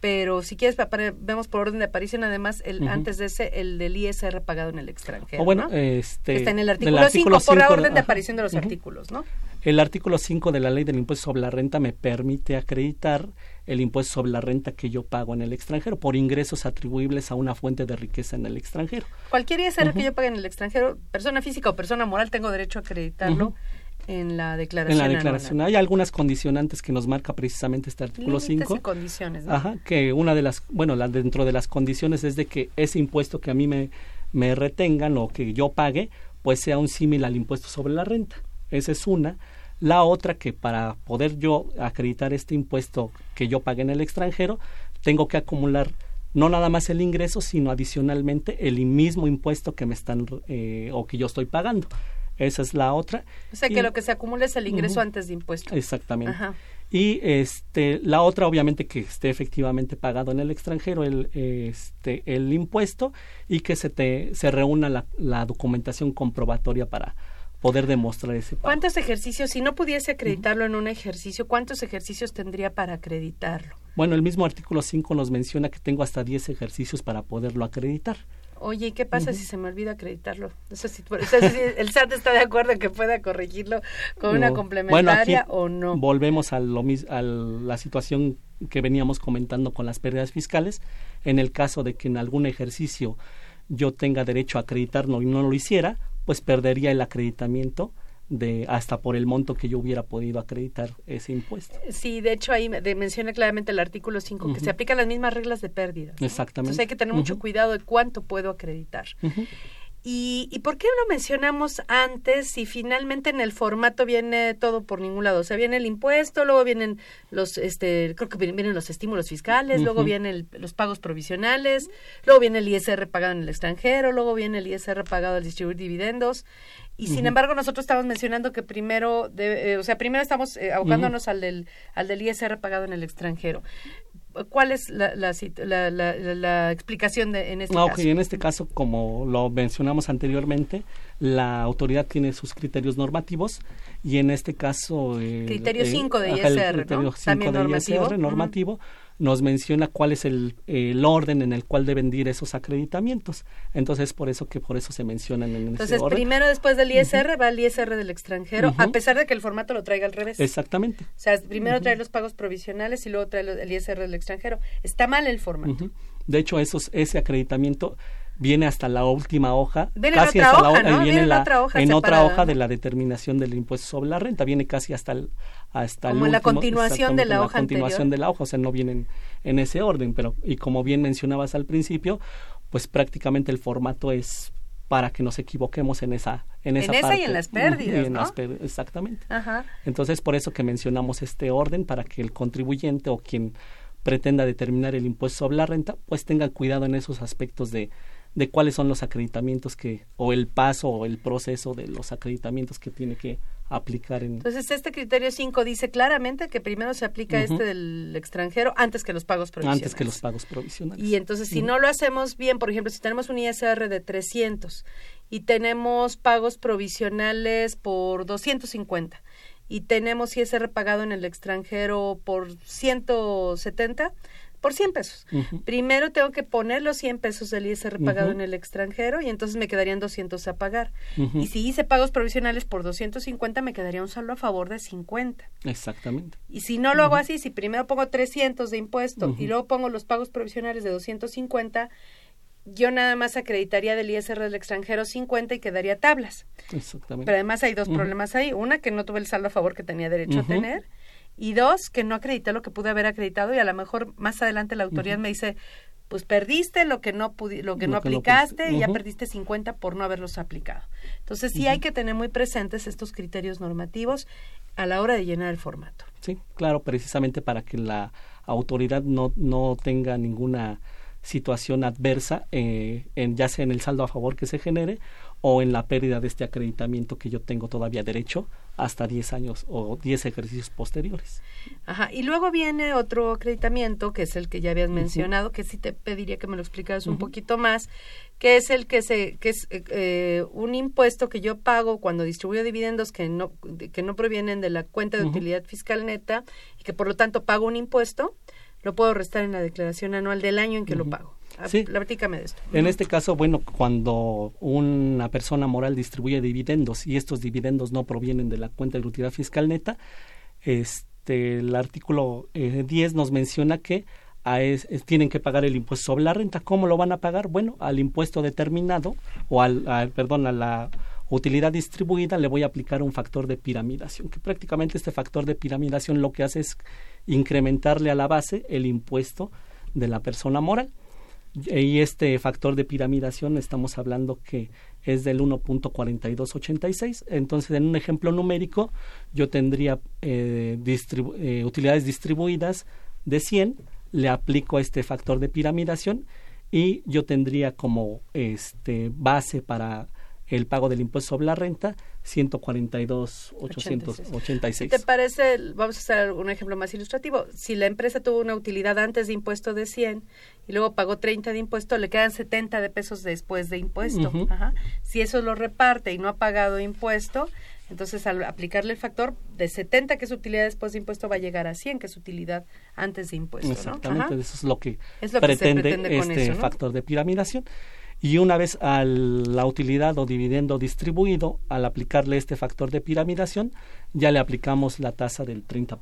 pero si quieres, vemos por orden de aparición, además, el antes de ese, el del ISR pagado en el extranjero. O bueno, ¿no? este, Está en el artículo 5, artículo por la orden de aparición de los artículos, ¿no? El artículo 5 de la ley del impuesto sobre la renta me permite acreditar el impuesto sobre la renta que yo pago en el extranjero por ingresos atribuibles a una fuente de riqueza en el extranjero. Cualquier ISR que Ujú. yo pague en el extranjero, persona física o persona moral, tengo derecho a acreditarlo en la En declaración. la declaración anual. hay algunas condicionantes que nos marca precisamente este artículo Límites 5. y condiciones, ¿no? Ajá, que una de las, bueno, la, dentro de las condiciones es de que ese impuesto que a mí me, me retengan o que yo pague, pues sea un símil al impuesto sobre la renta. Esa es una. La otra que para poder yo acreditar este impuesto que yo pague en el extranjero, tengo que acumular no nada más el ingreso, sino adicionalmente el mismo impuesto que me están eh, o que yo estoy pagando. Esa es la otra. O sea, Y- que lo que se acumula es el ingreso antes de impuesto. Exactamente. Ajá. Y este la otra obviamente que esté efectivamente pagado en el extranjero el este el impuesto y que se te se reúna la, la documentación comprobatoria para poder demostrar ese pago. ¿Cuántos ejercicios, si no pudiese acreditarlo en un ejercicio, cuántos ejercicios tendría para acreditarlo? Bueno, el mismo artículo 5 nos menciona que tengo hasta 10 ejercicios para poderlo acreditar. Oye, ¿y qué pasa si se me olvida acreditarlo? No sé si, o sea, si el SAT está de acuerdo en que pueda corregirlo con una complementaria Bueno, o no. Volvemos a, lo, a la situación que veníamos comentando con las pérdidas fiscales. En el caso de que en algún ejercicio yo tenga derecho a acreditarlo y no lo hiciera, pues perdería el acreditamiento de hasta por el monto que yo hubiera podido acreditar ese impuesto. Sí, de hecho ahí de- menciona claramente el artículo 5 que se aplican las mismas reglas de pérdida. Exactamente. Entonces hay que tener mucho cuidado de cuánto puedo acreditar. ¿Y, ¿Y por qué lo mencionamos antes si finalmente en el formato viene todo por ningún lado? O sea, viene el impuesto, luego vienen los, este, creo que vienen, los estímulos fiscales, luego vienen los pagos provisionales, luego viene el ISR pagado en el extranjero, luego viene el ISR pagado al distribuir dividendos. Y sin embargo, nosotros estamos mencionando que primero, de- eh, o sea, primero estamos eh, abocándonos al, del, al del ISR pagado en el extranjero. ¿Cuál es la, la, la, la- explicación de, en este Ah, ok, caso? en este caso, como lo mencionamos anteriormente, la autoridad tiene sus criterios normativos y en este caso... el- Criterio eh, cinco de ajá, el ISR, ¿no? criterio cinco También de normativo. ISR, normativo, nos menciona cuál es el, el orden en el cual deben ir esos acreditamientos. Entonces, por eso que por eso se mencionan en Entonces, ese orden. primero después del ISR va el ISR del extranjero, a pesar de que el formato lo traiga al revés. Exactamente. O sea, primero trae los pagos provisionales y luego trae el ISR del extranjero. Está mal el formato. De hecho, esos, ese acreditamiento viene hasta la última hoja. Viene en casi otra hasta la hoja, ¿no? viene Viene en la- otra hoja en otra hoja de la determinación del impuesto sobre la renta. Viene casi hasta el, hasta el Como en la último- continuación de la en hoja continuación anterior. de la hoja, o sea, no vienen en ese orden, pero y como bien mencionabas al principio, pues prácticamente el formato es para que nos equivoquemos en esa en esa En esa y parte. en las pérdidas, y en ¿no? las pér- exactamente. Ajá. Entonces, por eso que mencionamos este orden, para que el contribuyente o quien pretenda determinar el impuesto sobre la renta, pues tenga cuidado en esos aspectos de, de cuáles son los acreditamientos que, o el paso o el proceso de los acreditamientos que tiene que aplicar en... Entonces, este criterio 5 dice claramente que primero se aplica este del extranjero antes que los pagos provisionales. antes que los pagos provisionales. Y entonces, si no lo hacemos bien, por ejemplo, si tenemos un ISR de 300 y tenemos pagos provisionales por 250 y tenemos ISR pagado en el extranjero por 170, por 100 pesos. Primero tengo que poner los 100 pesos del ISR pagado en el extranjero y entonces me quedarían 200 a pagar. Y si hice pagos provisionales por 250, me quedaría un saldo a favor de 50. Exactamente. Y si no lo hago así, si primero pongo 300 de impuesto y luego pongo los pagos provisionales de 250, yo nada más acreditaría del ISR del extranjero 50 y quedaría tablas. Exactamente. Pero además hay dos problemas ahí. Una, que no tuve el saldo a favor que tenía derecho a tener. Y dos, que no acredité lo que pude haber acreditado y a lo mejor más adelante la autoridad me dice, pues perdiste lo que no pudi- lo que Lo no que no aplicaste y ya perdiste 50 por no haberlos aplicado. Entonces sí hay que tener muy presentes estos criterios normativos a la hora de llenar el formato. Sí, claro, precisamente para que la autoridad no, no tenga ninguna situación adversa, eh, en, ya sea en el saldo a favor que se genere o en la pérdida de este acreditamiento que yo tengo todavía derecho hasta 10 años o 10 ejercicios posteriores. Ajá, y luego viene otro acreditamiento, que es el que ya habías mencionado, que sí te pediría que me lo explicaras un poquito más, que es el que se que es eh, un impuesto que yo pago cuando distribuyo dividendos que no que no provienen de la cuenta de utilidad fiscal neta y que por lo tanto pago un impuesto, lo puedo restar en la declaración anual del año en que lo pago. Sí. Platícame de esto. En este caso, bueno, cuando una persona moral distribuye dividendos y estos dividendos no provienen de la cuenta de utilidad fiscal neta, este, el artículo 10 eh, nos menciona que a es, tienen que pagar el impuesto sobre la renta. ¿Cómo lo van a pagar? Bueno, al impuesto determinado o al, perdón, a la utilidad distribuida le voy a aplicar un factor de piramidación, que prácticamente este factor de piramidación lo que hace es incrementarle a la base el impuesto de la persona moral. Y este factor de piramidación estamos hablando que es del 1.4286. Entonces, en un ejemplo numérico, yo tendría eh, eh, utilidades distribuidas de 100, le aplico este factor de piramidación y yo tendría como este base para el pago del impuesto sobre la renta 142.886. ¿Te parece, vamos a hacer un ejemplo más ilustrativo, si la empresa tuvo una utilidad antes de impuesto de 100 y luego pagó 30 de impuesto, le quedan 70 de pesos después de impuesto. Si eso lo reparte y no ha pagado impuesto, entonces al aplicarle el factor de 70 que es utilidad después de impuesto va a llegar a 100 que es utilidad antes de impuesto. Exactamente, eso es lo que, pretende, este factor de piramidación y una vez a la utilidad o dividendo distribuido, al aplicarle este factor de piramidación, ya le aplicamos la tasa del 30%.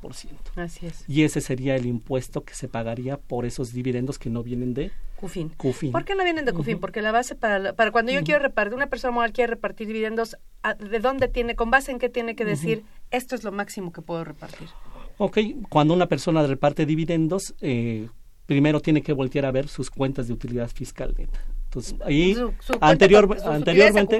Así es. Y ese sería el impuesto que se pagaría por esos dividendos que no vienen de CUFIN. ¿Por qué no vienen de CUFIN? Porque la base para, para cuando yo quiero repartir, una persona moral quiere repartir dividendos, ¿de dónde tiene, con base en qué tiene que decir, esto es lo máximo que puedo repartir? Ok, cuando una persona reparte dividendos, eh, primero tiene que voltear a ver sus cuentas de utilidad fiscal neta. Entonces, ahí anterior, anteriormente,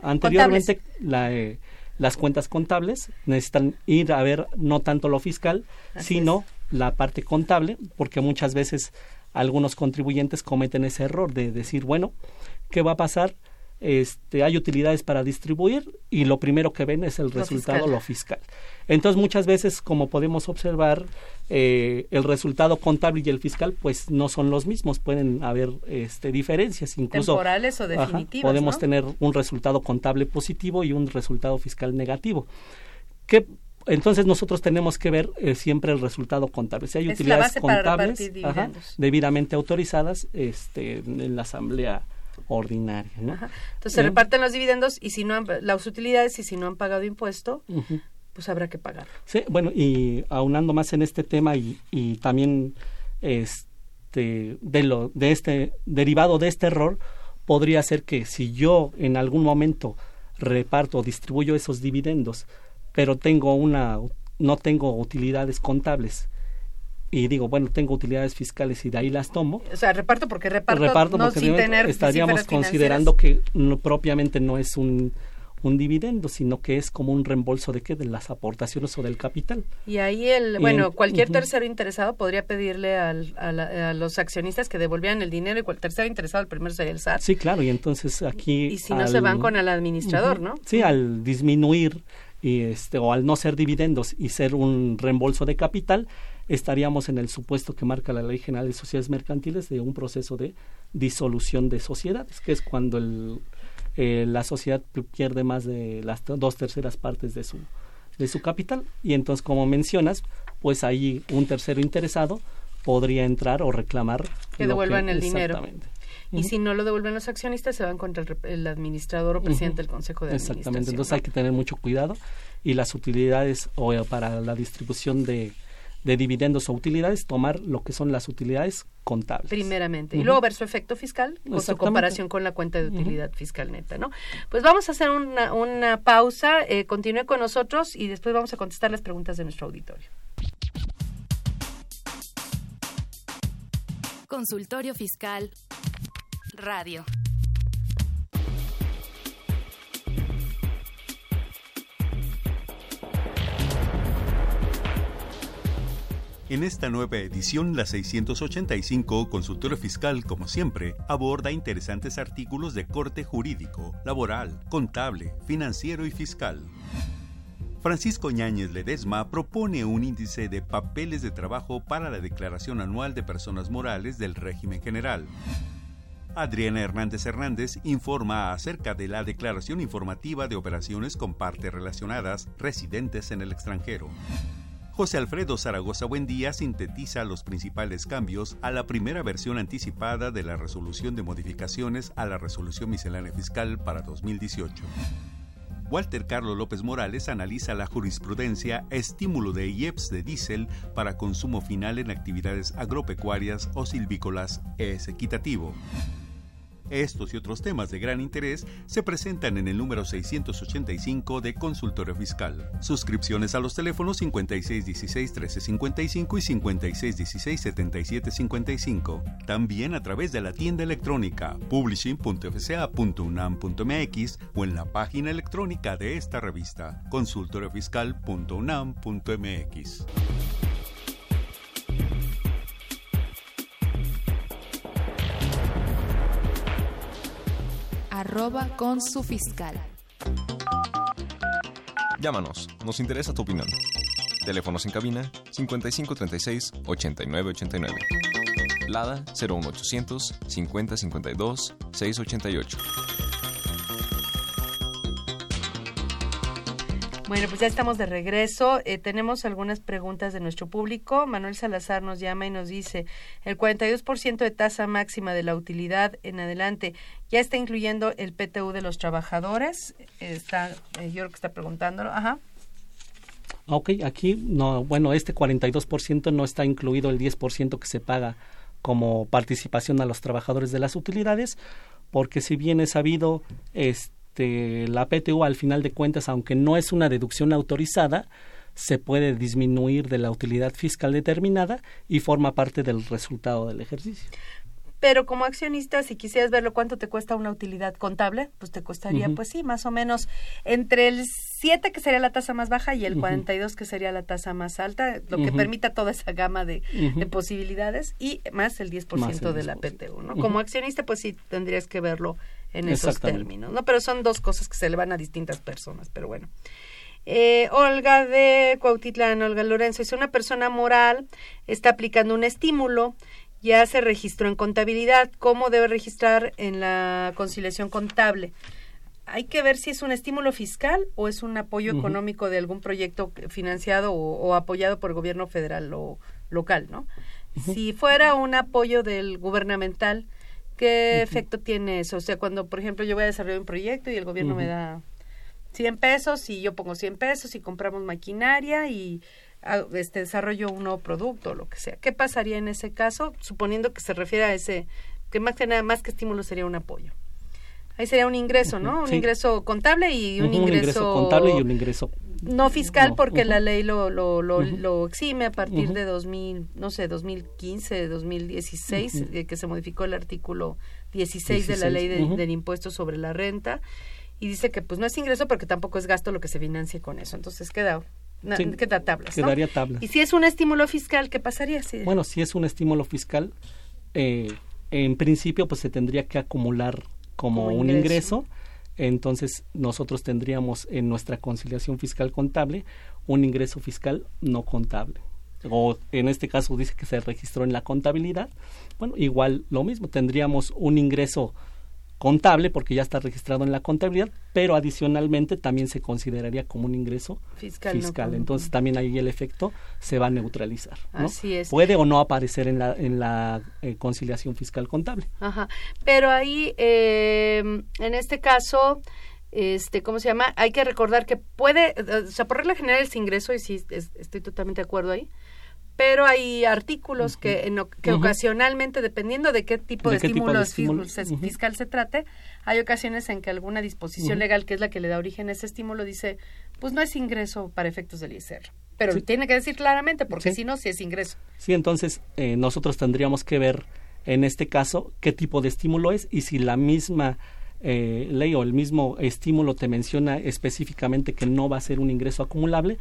anteriormente la, eh, las cuentas contables necesitan ir a ver no tanto lo fiscal, sino la parte contable, porque muchas veces algunos contribuyentes cometen ese error de decir, bueno, ¿qué va a pasar? Este, hay utilidades para distribuir y lo primero que ven es el resultado, lo fiscal. Entonces muchas veces, como podemos observar, eh, el resultado contable y el fiscal pues no son los mismos, pueden haber este, diferencias, incluso temporales o definitivas. podemos tener un resultado contable positivo y un resultado fiscal negativo. ¿Qué entonces nosotros tenemos que ver eh, siempre el resultado contable. Si hay utilidades contables debidamente autorizadas este, en la asamblea ordinaria. Entonces se reparten los dividendos y si no han, las utilidades y si no han pagado impuesto, pues habrá que pagar. Sí, bueno, y aunando más en este tema y, y también este de lo de este derivado de este error podría ser que si yo en algún momento reparto o distribuyo esos dividendos, pero tengo una no tengo utilidades contables y digo, bueno, tengo utilidades fiscales y de ahí las tomo. O sea, reparto porque reparto, no sin tener estaríamos considerando que no, propiamente no es un, un dividendo, sino que es como un reembolso de qué, de las aportaciones o del capital. Y ahí el, bueno, cualquier tercero interesado podría pedirle al, a, los accionistas que devolvieran el dinero y cualquier tercero interesado, el primero sería el SAT. Sí, claro, y entonces aquí... Y si no se van con el administrador, ¿no? Sí, al disminuir y este o al no ser dividendos y ser un reembolso de capital, estaríamos en el supuesto que marca la Ley General de Sociedades Mercantiles de un proceso de disolución de sociedades, que es cuando el, eh, la sociedad pierde más de las dos terceras partes de su, de su capital. Y entonces, como mencionas, pues ahí un tercero interesado podría entrar o reclamar que devuelvan el dinero. Y si no lo devuelven los accionistas, se van contra el, administrador o presidente del Consejo de Administración. Exactamente, entonces hay que tener mucho cuidado y las utilidades o para la distribución de de dividendos o utilidades, tomar lo que son las utilidades contables. Primeramente. Y luego ver su efecto fiscal con su comparación con la cuenta de utilidad fiscal neta, ¿no? Pues vamos a hacer una, una pausa, eh, continúe con nosotros y después vamos a contestar las preguntas de nuestro auditorio. Consultorio Fiscal Radio. En esta nueva edición, la 685, Consultorio Fiscal, como siempre, aborda interesantes artículos de corte jurídico, laboral, contable, financiero y fiscal. Francisco Ñáñez Ledesma propone un índice de papeles de trabajo para la declaración anual de personas morales del régimen general. Adriana Hernández Hernández informa acerca de la declaración informativa de operaciones con partes relacionadas residentes en el extranjero. José Alfredo Zaragoza Buendía sintetiza los principales cambios a la primera versión anticipada de la resolución de modificaciones a la resolución miscelánea fiscal para 2018. Walter Carlos López Morales analiza la jurisprudencia estímulo de IEPS de diésel para consumo final en actividades agropecuarias o silvícolas es equitativo. Estos y otros temas de gran interés se presentan en el número 685 de Consultorio Fiscal. Suscripciones a los teléfonos 5616-1355 y 5616-7755. También a través de la tienda electrónica publishing.fca.unam.mx o en la página electrónica de esta revista consultoriofiscal.unam.mx. arroba con su fiscal. Llámanos, nos interesa tu opinión. Teléfonos en cabina 5536 8989. Lada 01800 5052 688. Bueno, pues ya estamos de regreso. Eh, tenemos algunas preguntas de nuestro público. Manuel Salazar nos llama y nos dice, el 42% de tasa máxima de la utilidad en adelante, ¿ya está incluyendo el PTU de los trabajadores? Está, eh, yo creo que está preguntándolo. Ajá. Ok, aquí, no, bueno, este 42% no está incluido el 10% que se paga como participación a los trabajadores de las utilidades, porque si bien es sabido, este este, la PTU al final de cuentas, aunque no es una deducción autorizada, se puede disminuir de la utilidad fiscal determinada y forma parte del resultado del ejercicio. Pero como accionista, si quisieras verlo cuánto te cuesta una utilidad contable, pues te costaría, pues sí, más o menos entre el 7 que sería la tasa más baja y el 42 que sería la tasa más alta, lo que permita toda esa gama de, posibilidades y más el 10%, de la PTU, ¿no? Como accionista, pues sí tendrías que verlo en esos términos, ¿no? Pero son dos cosas que se le van a distintas personas, pero bueno. Eh, Olga de Cuautitlán, Olga Lorenzo, si una persona moral está aplicando un estímulo, ya se registró en contabilidad, ¿cómo debe registrar en la conciliación contable? Hay que ver si es un estímulo fiscal o es un apoyo económico de algún proyecto financiado o, apoyado por el gobierno federal o local, ¿no? Si fuera un apoyo del gubernamental, ¿Qué efecto tiene eso? O sea, cuando, por ejemplo, yo voy a desarrollar un proyecto y el gobierno me da 100 pesos y yo pongo 100 pesos y compramos maquinaria y este desarrollo un nuevo producto o lo que sea. ¿Qué pasaría en ese caso? Suponiendo que se refiere a ese, que más que nada, más que estímulo sería un apoyo. Ahí sería un ingreso, ¿no? Un ingreso contable y un, ingreso, un ingreso contable y un ingreso no fiscal porque la ley lo, lo, lo, exime a partir de 2000, no sé, 2015, 2016, eh, que se modificó el artículo 16, de la ley del impuesto sobre la renta y dice que pues no es ingreso porque tampoco es gasto lo que se financie con eso. Entonces queda queda tablas, Quedaría tablas. Y si es un estímulo fiscal, ¿qué pasaría? Si... Bueno, si es un estímulo fiscal, eh, en principio pues se tendría que acumular como, un ingreso entonces nosotros tendríamos en nuestra conciliación fiscal contable un ingreso fiscal no contable. O en este caso dice que se registró en la contabilidad. Bueno, igual lo mismo, tendríamos un ingreso contable porque ya está registrado en la contabilidad, pero adicionalmente también se consideraría como un ingreso fiscal. Entonces también ahí el efecto se va a neutralizar. Así es. Puede o no aparecer en la, en la eh, conciliación fiscal contable. Ajá. Pero ahí, eh, en este caso, este, ¿cómo se llama? Hay que recordar que puede, o sea, por regla general es ingreso, y sí, estoy totalmente de acuerdo ahí, pero hay artículos que, que ocasionalmente, dependiendo de qué tipo de, estímulo, fiscal se trate, hay ocasiones en que alguna disposición legal, que es la que le da origen a ese estímulo, dice, pues no es ingreso para efectos del ISR. Pero tiene que decir claramente, porque si no, sí es ingreso. Sí, entonces eh, nosotros tendríamos que ver en este caso qué tipo de estímulo es y si la misma eh, ley o el mismo estímulo te menciona específicamente que no va a ser un ingreso acumulable,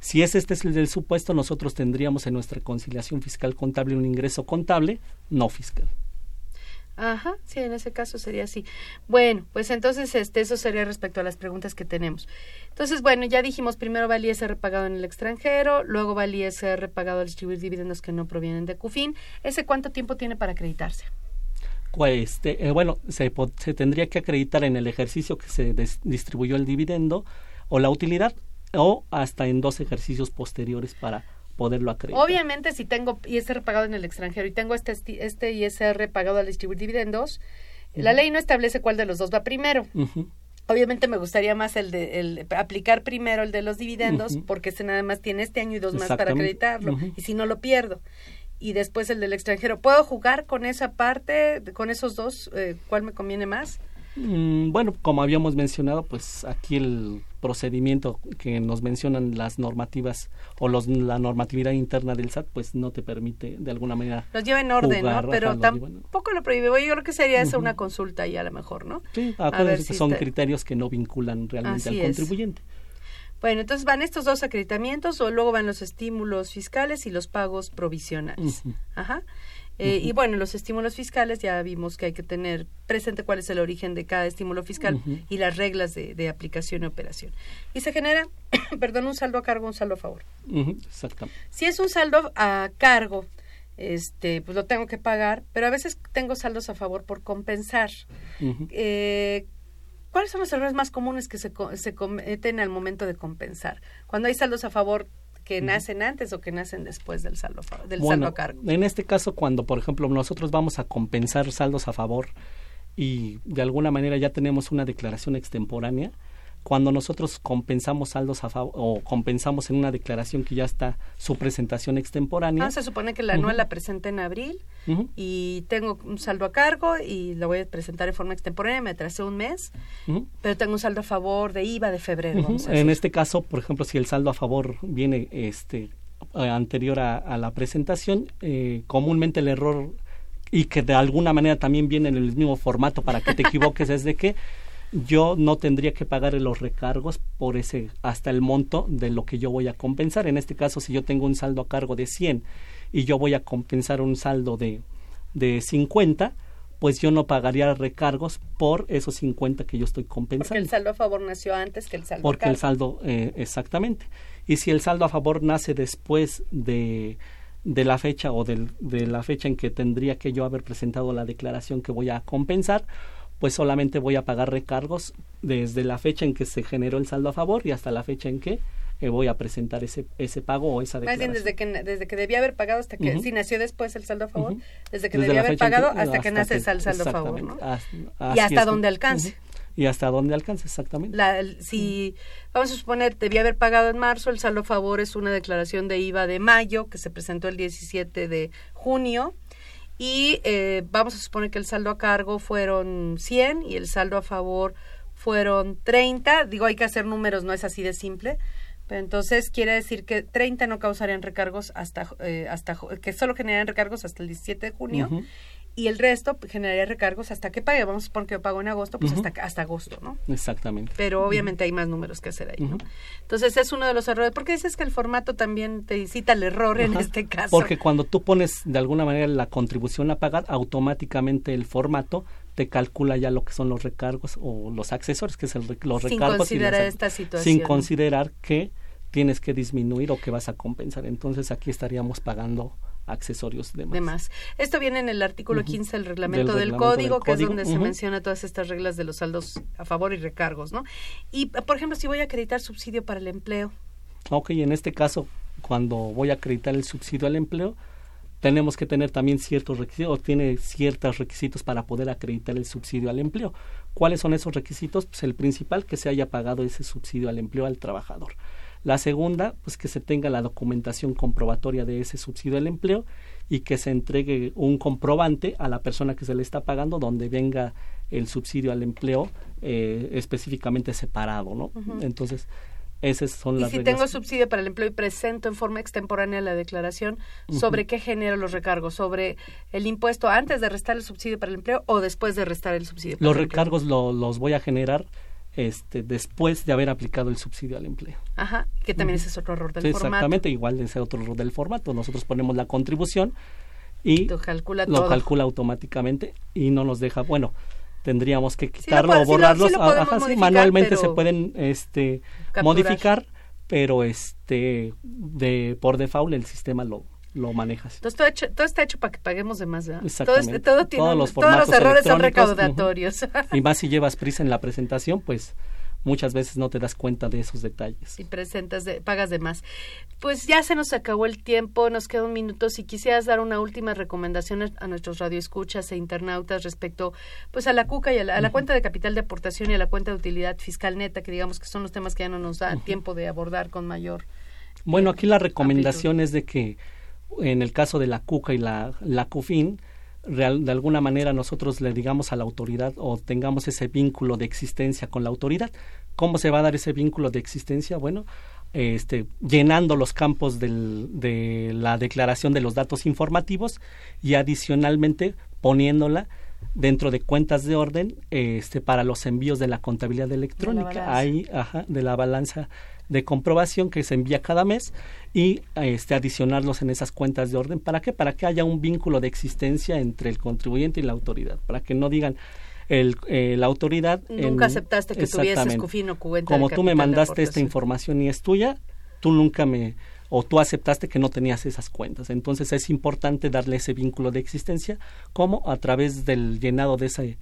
Si es este es el supuesto, nosotros tendríamos en nuestra conciliación fiscal contable un ingreso contable no fiscal. Ajá, sí, en ese caso sería así. Bueno, pues entonces este, eso sería respecto a las preguntas que tenemos. Entonces, bueno, ya dijimos, primero va el ISR pagado en el extranjero, luego va el ISR pagado al distribuir dividendos que no provienen de CUFIN. ¿Ese cuánto tiempo tiene para acreditarse? Pues, eh, bueno, se, se, tendría que acreditar en el ejercicio que se distribuyó el dividendo o la utilidad o hasta en dos ejercicios posteriores para poderlo acreditar. Obviamente, si tengo ISR pagado en el extranjero y tengo este, este ISR pagado al distribuir dividendos, la ley no establece cuál de los dos va primero. Obviamente me gustaría más el de el, aplicar primero el de los dividendos, porque ese nada más tiene este año y dos más para acreditarlo, y si no lo pierdo. Y después el del extranjero. ¿Puedo jugar con esa parte, con esos dos? Eh, ¿Cuál me conviene más? Mm, bueno, como habíamos mencionado, pues aquí el procedimiento que nos mencionan las normativas o los, la normatividad interna del SAT, pues no te permite de alguna manera. Los lleva en orden, ¿no? Pero tampoco lo prohíbe. Yo creo que sería eso una consulta y a lo mejor, ¿no? Sí, a ver si son criterios que no vinculan realmente al contribuyente. Bueno, entonces van estos dos acreditamientos o luego van los estímulos fiscales y los pagos provisionales. Ajá. Eh, y bueno, los estímulos fiscales ya vimos que hay que tener presente cuál es el origen de cada estímulo fiscal y las reglas de, aplicación y operación. Y se genera, perdón, un saldo a cargo, un saldo a favor. exactamente. Si es un saldo a cargo, este, pues lo tengo que pagar, pero a veces tengo saldos a favor por compensar. Eh, ¿Cuáles son los errores más comunes que se, se cometen al momento de compensar? Cuando hay saldos a favor, que nacen antes o que nacen después del saldo, del saldo a cargo. En este caso, cuando, por ejemplo, nosotros vamos a compensar saldos a favor y de alguna manera ya tenemos una declaración extemporánea, cuando nosotros compensamos saldos a favor o compensamos en una declaración que ya está su presentación extemporánea. Ah, se supone que la anual la presenta en abril y tengo un saldo a cargo y lo voy a presentar en forma extemporánea, me atrasé un mes, pero tengo un saldo a favor de IVA de febrero. en este caso, por ejemplo, si el saldo a favor viene este eh, anterior a, la presentación, eh, comúnmente el error y que de alguna manera también viene en el mismo formato para que te equivoques es de que yo no tendría que pagar los recargos por ese hasta el monto de lo que yo voy a compensar. En este caso, si yo tengo un saldo a cargo de 100 y yo voy a compensar un saldo de, de 50, pues yo no pagaría recargos por esos 50 que yo estoy compensando. Porque el saldo a favor nació antes que el saldo Porque el saldo, eh, exactamente. Y si el saldo a favor nace después de, de la fecha o de la fecha en que tendría que yo haber presentado la declaración que voy a compensar, pues solamente voy a pagar recargos desde la fecha en que se generó el saldo a favor y hasta la fecha en que eh, voy a presentar ese ese pago o esa declaración. Más bien desde que desde que debía haber pagado hasta que si nació después el saldo a favor, desde que debía haber pagado hasta, que nace el saldo a favor, ¿no? y hasta donde alcance. Y hasta donde alcance, exactamente. La, si, vamos a suponer, debía haber pagado en marzo, el saldo a favor es una declaración de IVA de mayo que se presentó el 17 de junio y eh, vamos a suponer que el saldo a cargo fueron 100 y el saldo a favor fueron 30. Digo, hay que hacer números, no es así de simple. Pero entonces quiere decir que 30 no causarían recargos hasta, eh, hasta que solo generarían recargos hasta el 17 de junio y el resto generaría recargos hasta que pague. Vamos a suponer que yo pago en agosto, pues hasta, hasta agosto, ¿no? Exactamente. Pero obviamente hay más números que hacer ahí, ¿no? Entonces es uno de los errores. ¿Por qué dices que el formato también te incita al error en este caso? Porque cuando tú pones de alguna manera la contribución a pagar, automáticamente el formato te calcula ya lo que son los recargos o los accesorios, que es el, los sin recargos. Considerar esta situación. Sin considerar que tienes que disminuir o que vas a compensar. Entonces aquí estaríamos pagando accesorios de más. Esto viene en el artículo 15 del reglamento del, código, que es donde se menciona todas estas reglas de los saldos a favor y recargos, ¿no? Y, por ejemplo, si voy a acreditar subsidio para el empleo. Ok, en este caso, cuando voy a acreditar el subsidio al empleo, tenemos que tener también ciertos requisitos, o tiene ciertos requisitos para poder acreditar el subsidio al empleo. ¿Cuáles son esos requisitos? Pues el principal, que se haya pagado ese subsidio al empleo al trabajador. La segunda, pues que se tenga la documentación comprobatoria de ese subsidio del empleo y que se entregue un comprobante a la persona que se le está pagando donde venga el subsidio al empleo eh, específicamente separado, ¿no? Entonces, esas son las y si tengo subsidio para el empleo y presento en forma extemporánea la declaración, ¿sobre qué genero los recargos? ¿Sobre el impuesto antes de restar el subsidio para el empleo o después de restar el subsidio? los recargos los voy a generar este, después de haber aplicado el subsidio al empleo. Ajá, que también ese es otro error del Sí, formato. Exactamente, igual ese otro error del formato. Nosotros ponemos la contribución y Lo calcula lo todo. calcula automáticamente y no nos deja, bueno, tendríamos que lo quitarlo puede- o sí lo- sí sí, manualmente se pueden este capturar. modificar, pero este de por default el sistema lo lo maneja así. Entonces todo, hecho- todo está hecho para que paguemos de más, ¿verdad? Exactamente. es- todo tiene Todos los todos los errores son recaudatorios. Y más si llevas prisa en la presentación, pues muchas veces no te das cuenta de esos detalles. y presentas de, pagas de más. Pues ya se nos acabó el tiempo, nos queda un minuto. Si quisieras dar una última recomendación a- nuestros radioescuchas e internautas respecto pues a la CUCA y a la, a la cuenta de capital de aportación y a la cuenta de utilidad fiscal neta, que digamos que son los temas que ya no nos da tiempo de abordar con mayor. Bueno, aquí la recomendación es de que en el caso de la CUCA y la, la CUFIN, de alguna manera nosotros le digamos a la autoridad o tengamos ese vínculo de existencia con la autoridad. ¿Cómo se va a dar ese vínculo de existencia? Bueno, este, llenando los campos del- de la declaración de los datos informativos y adicionalmente poniéndola dentro de cuentas de orden este, para los envíos de la contabilidad electrónica. balanza. Ahí, ajá, de la balanza de comprobación que se envía cada mes y este, adicionarlos en esas cuentas de orden. ¿Para qué? Para que haya un vínculo de existencia entre el contribuyente y la autoridad. Para que no digan el, eh, la autoridad... Nunca en- aceptaste que tuvieses. CUFIN o cuenta de Como tú me de mandaste esta información y es tuya, tú nunca me o tú aceptaste que no tenías esas cuentas. Entonces es importante darle ese vínculo de existencia como a través del llenado de ese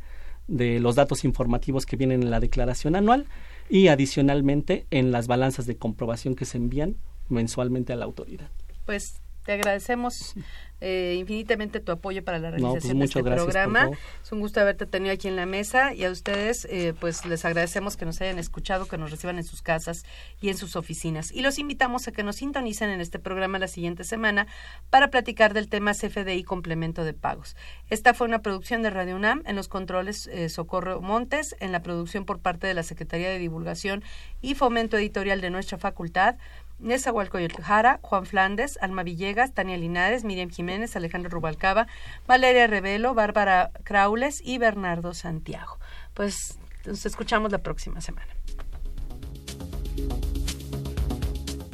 de los datos informativos que vienen en la declaración anual y adicionalmente en las balanzas de comprobación que se envían mensualmente a la autoridad. Pues te agradecemos eh, infinitamente tu apoyo para la No, pues, realización de muchas este gracias, programa. Es un gusto haberte tenido aquí en la mesa y a ustedes eh, pues les agradecemos que nos hayan escuchado, que nos reciban en sus casas y en sus oficinas. Y los invitamos a que nos sintonicen en este programa la siguiente semana para platicar del tema CFDI complemento de pagos. Esta fue una producción de Radio UNAM en los controles eh, Socorro Montes, en la producción por parte de la Secretaría de Divulgación y Fomento Editorial de nuestra facultad. Nezahualcóyotl Jara, Juan Flandes, Alma Villegas, Tania Linares, Miriam Jiménez, Alejandro Rubalcaba, Valeria Revelo, Bárbara Craules y Bernardo Santiago. Pues nos escuchamos la próxima semana.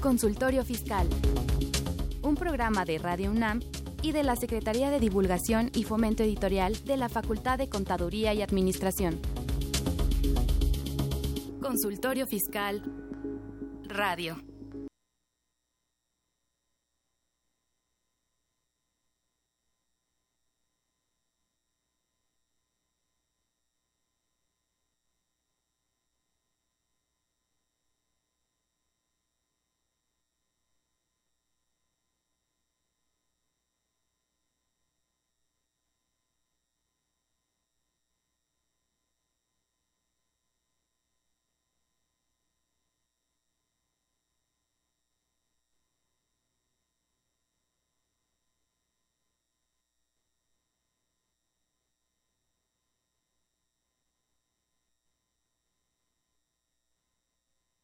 Consultorio Fiscal. Un programa de Radio UNAM y de la Secretaría de Divulgación y Fomento Editorial de la Facultad de Contaduría y Administración. Consultorio Fiscal Radio.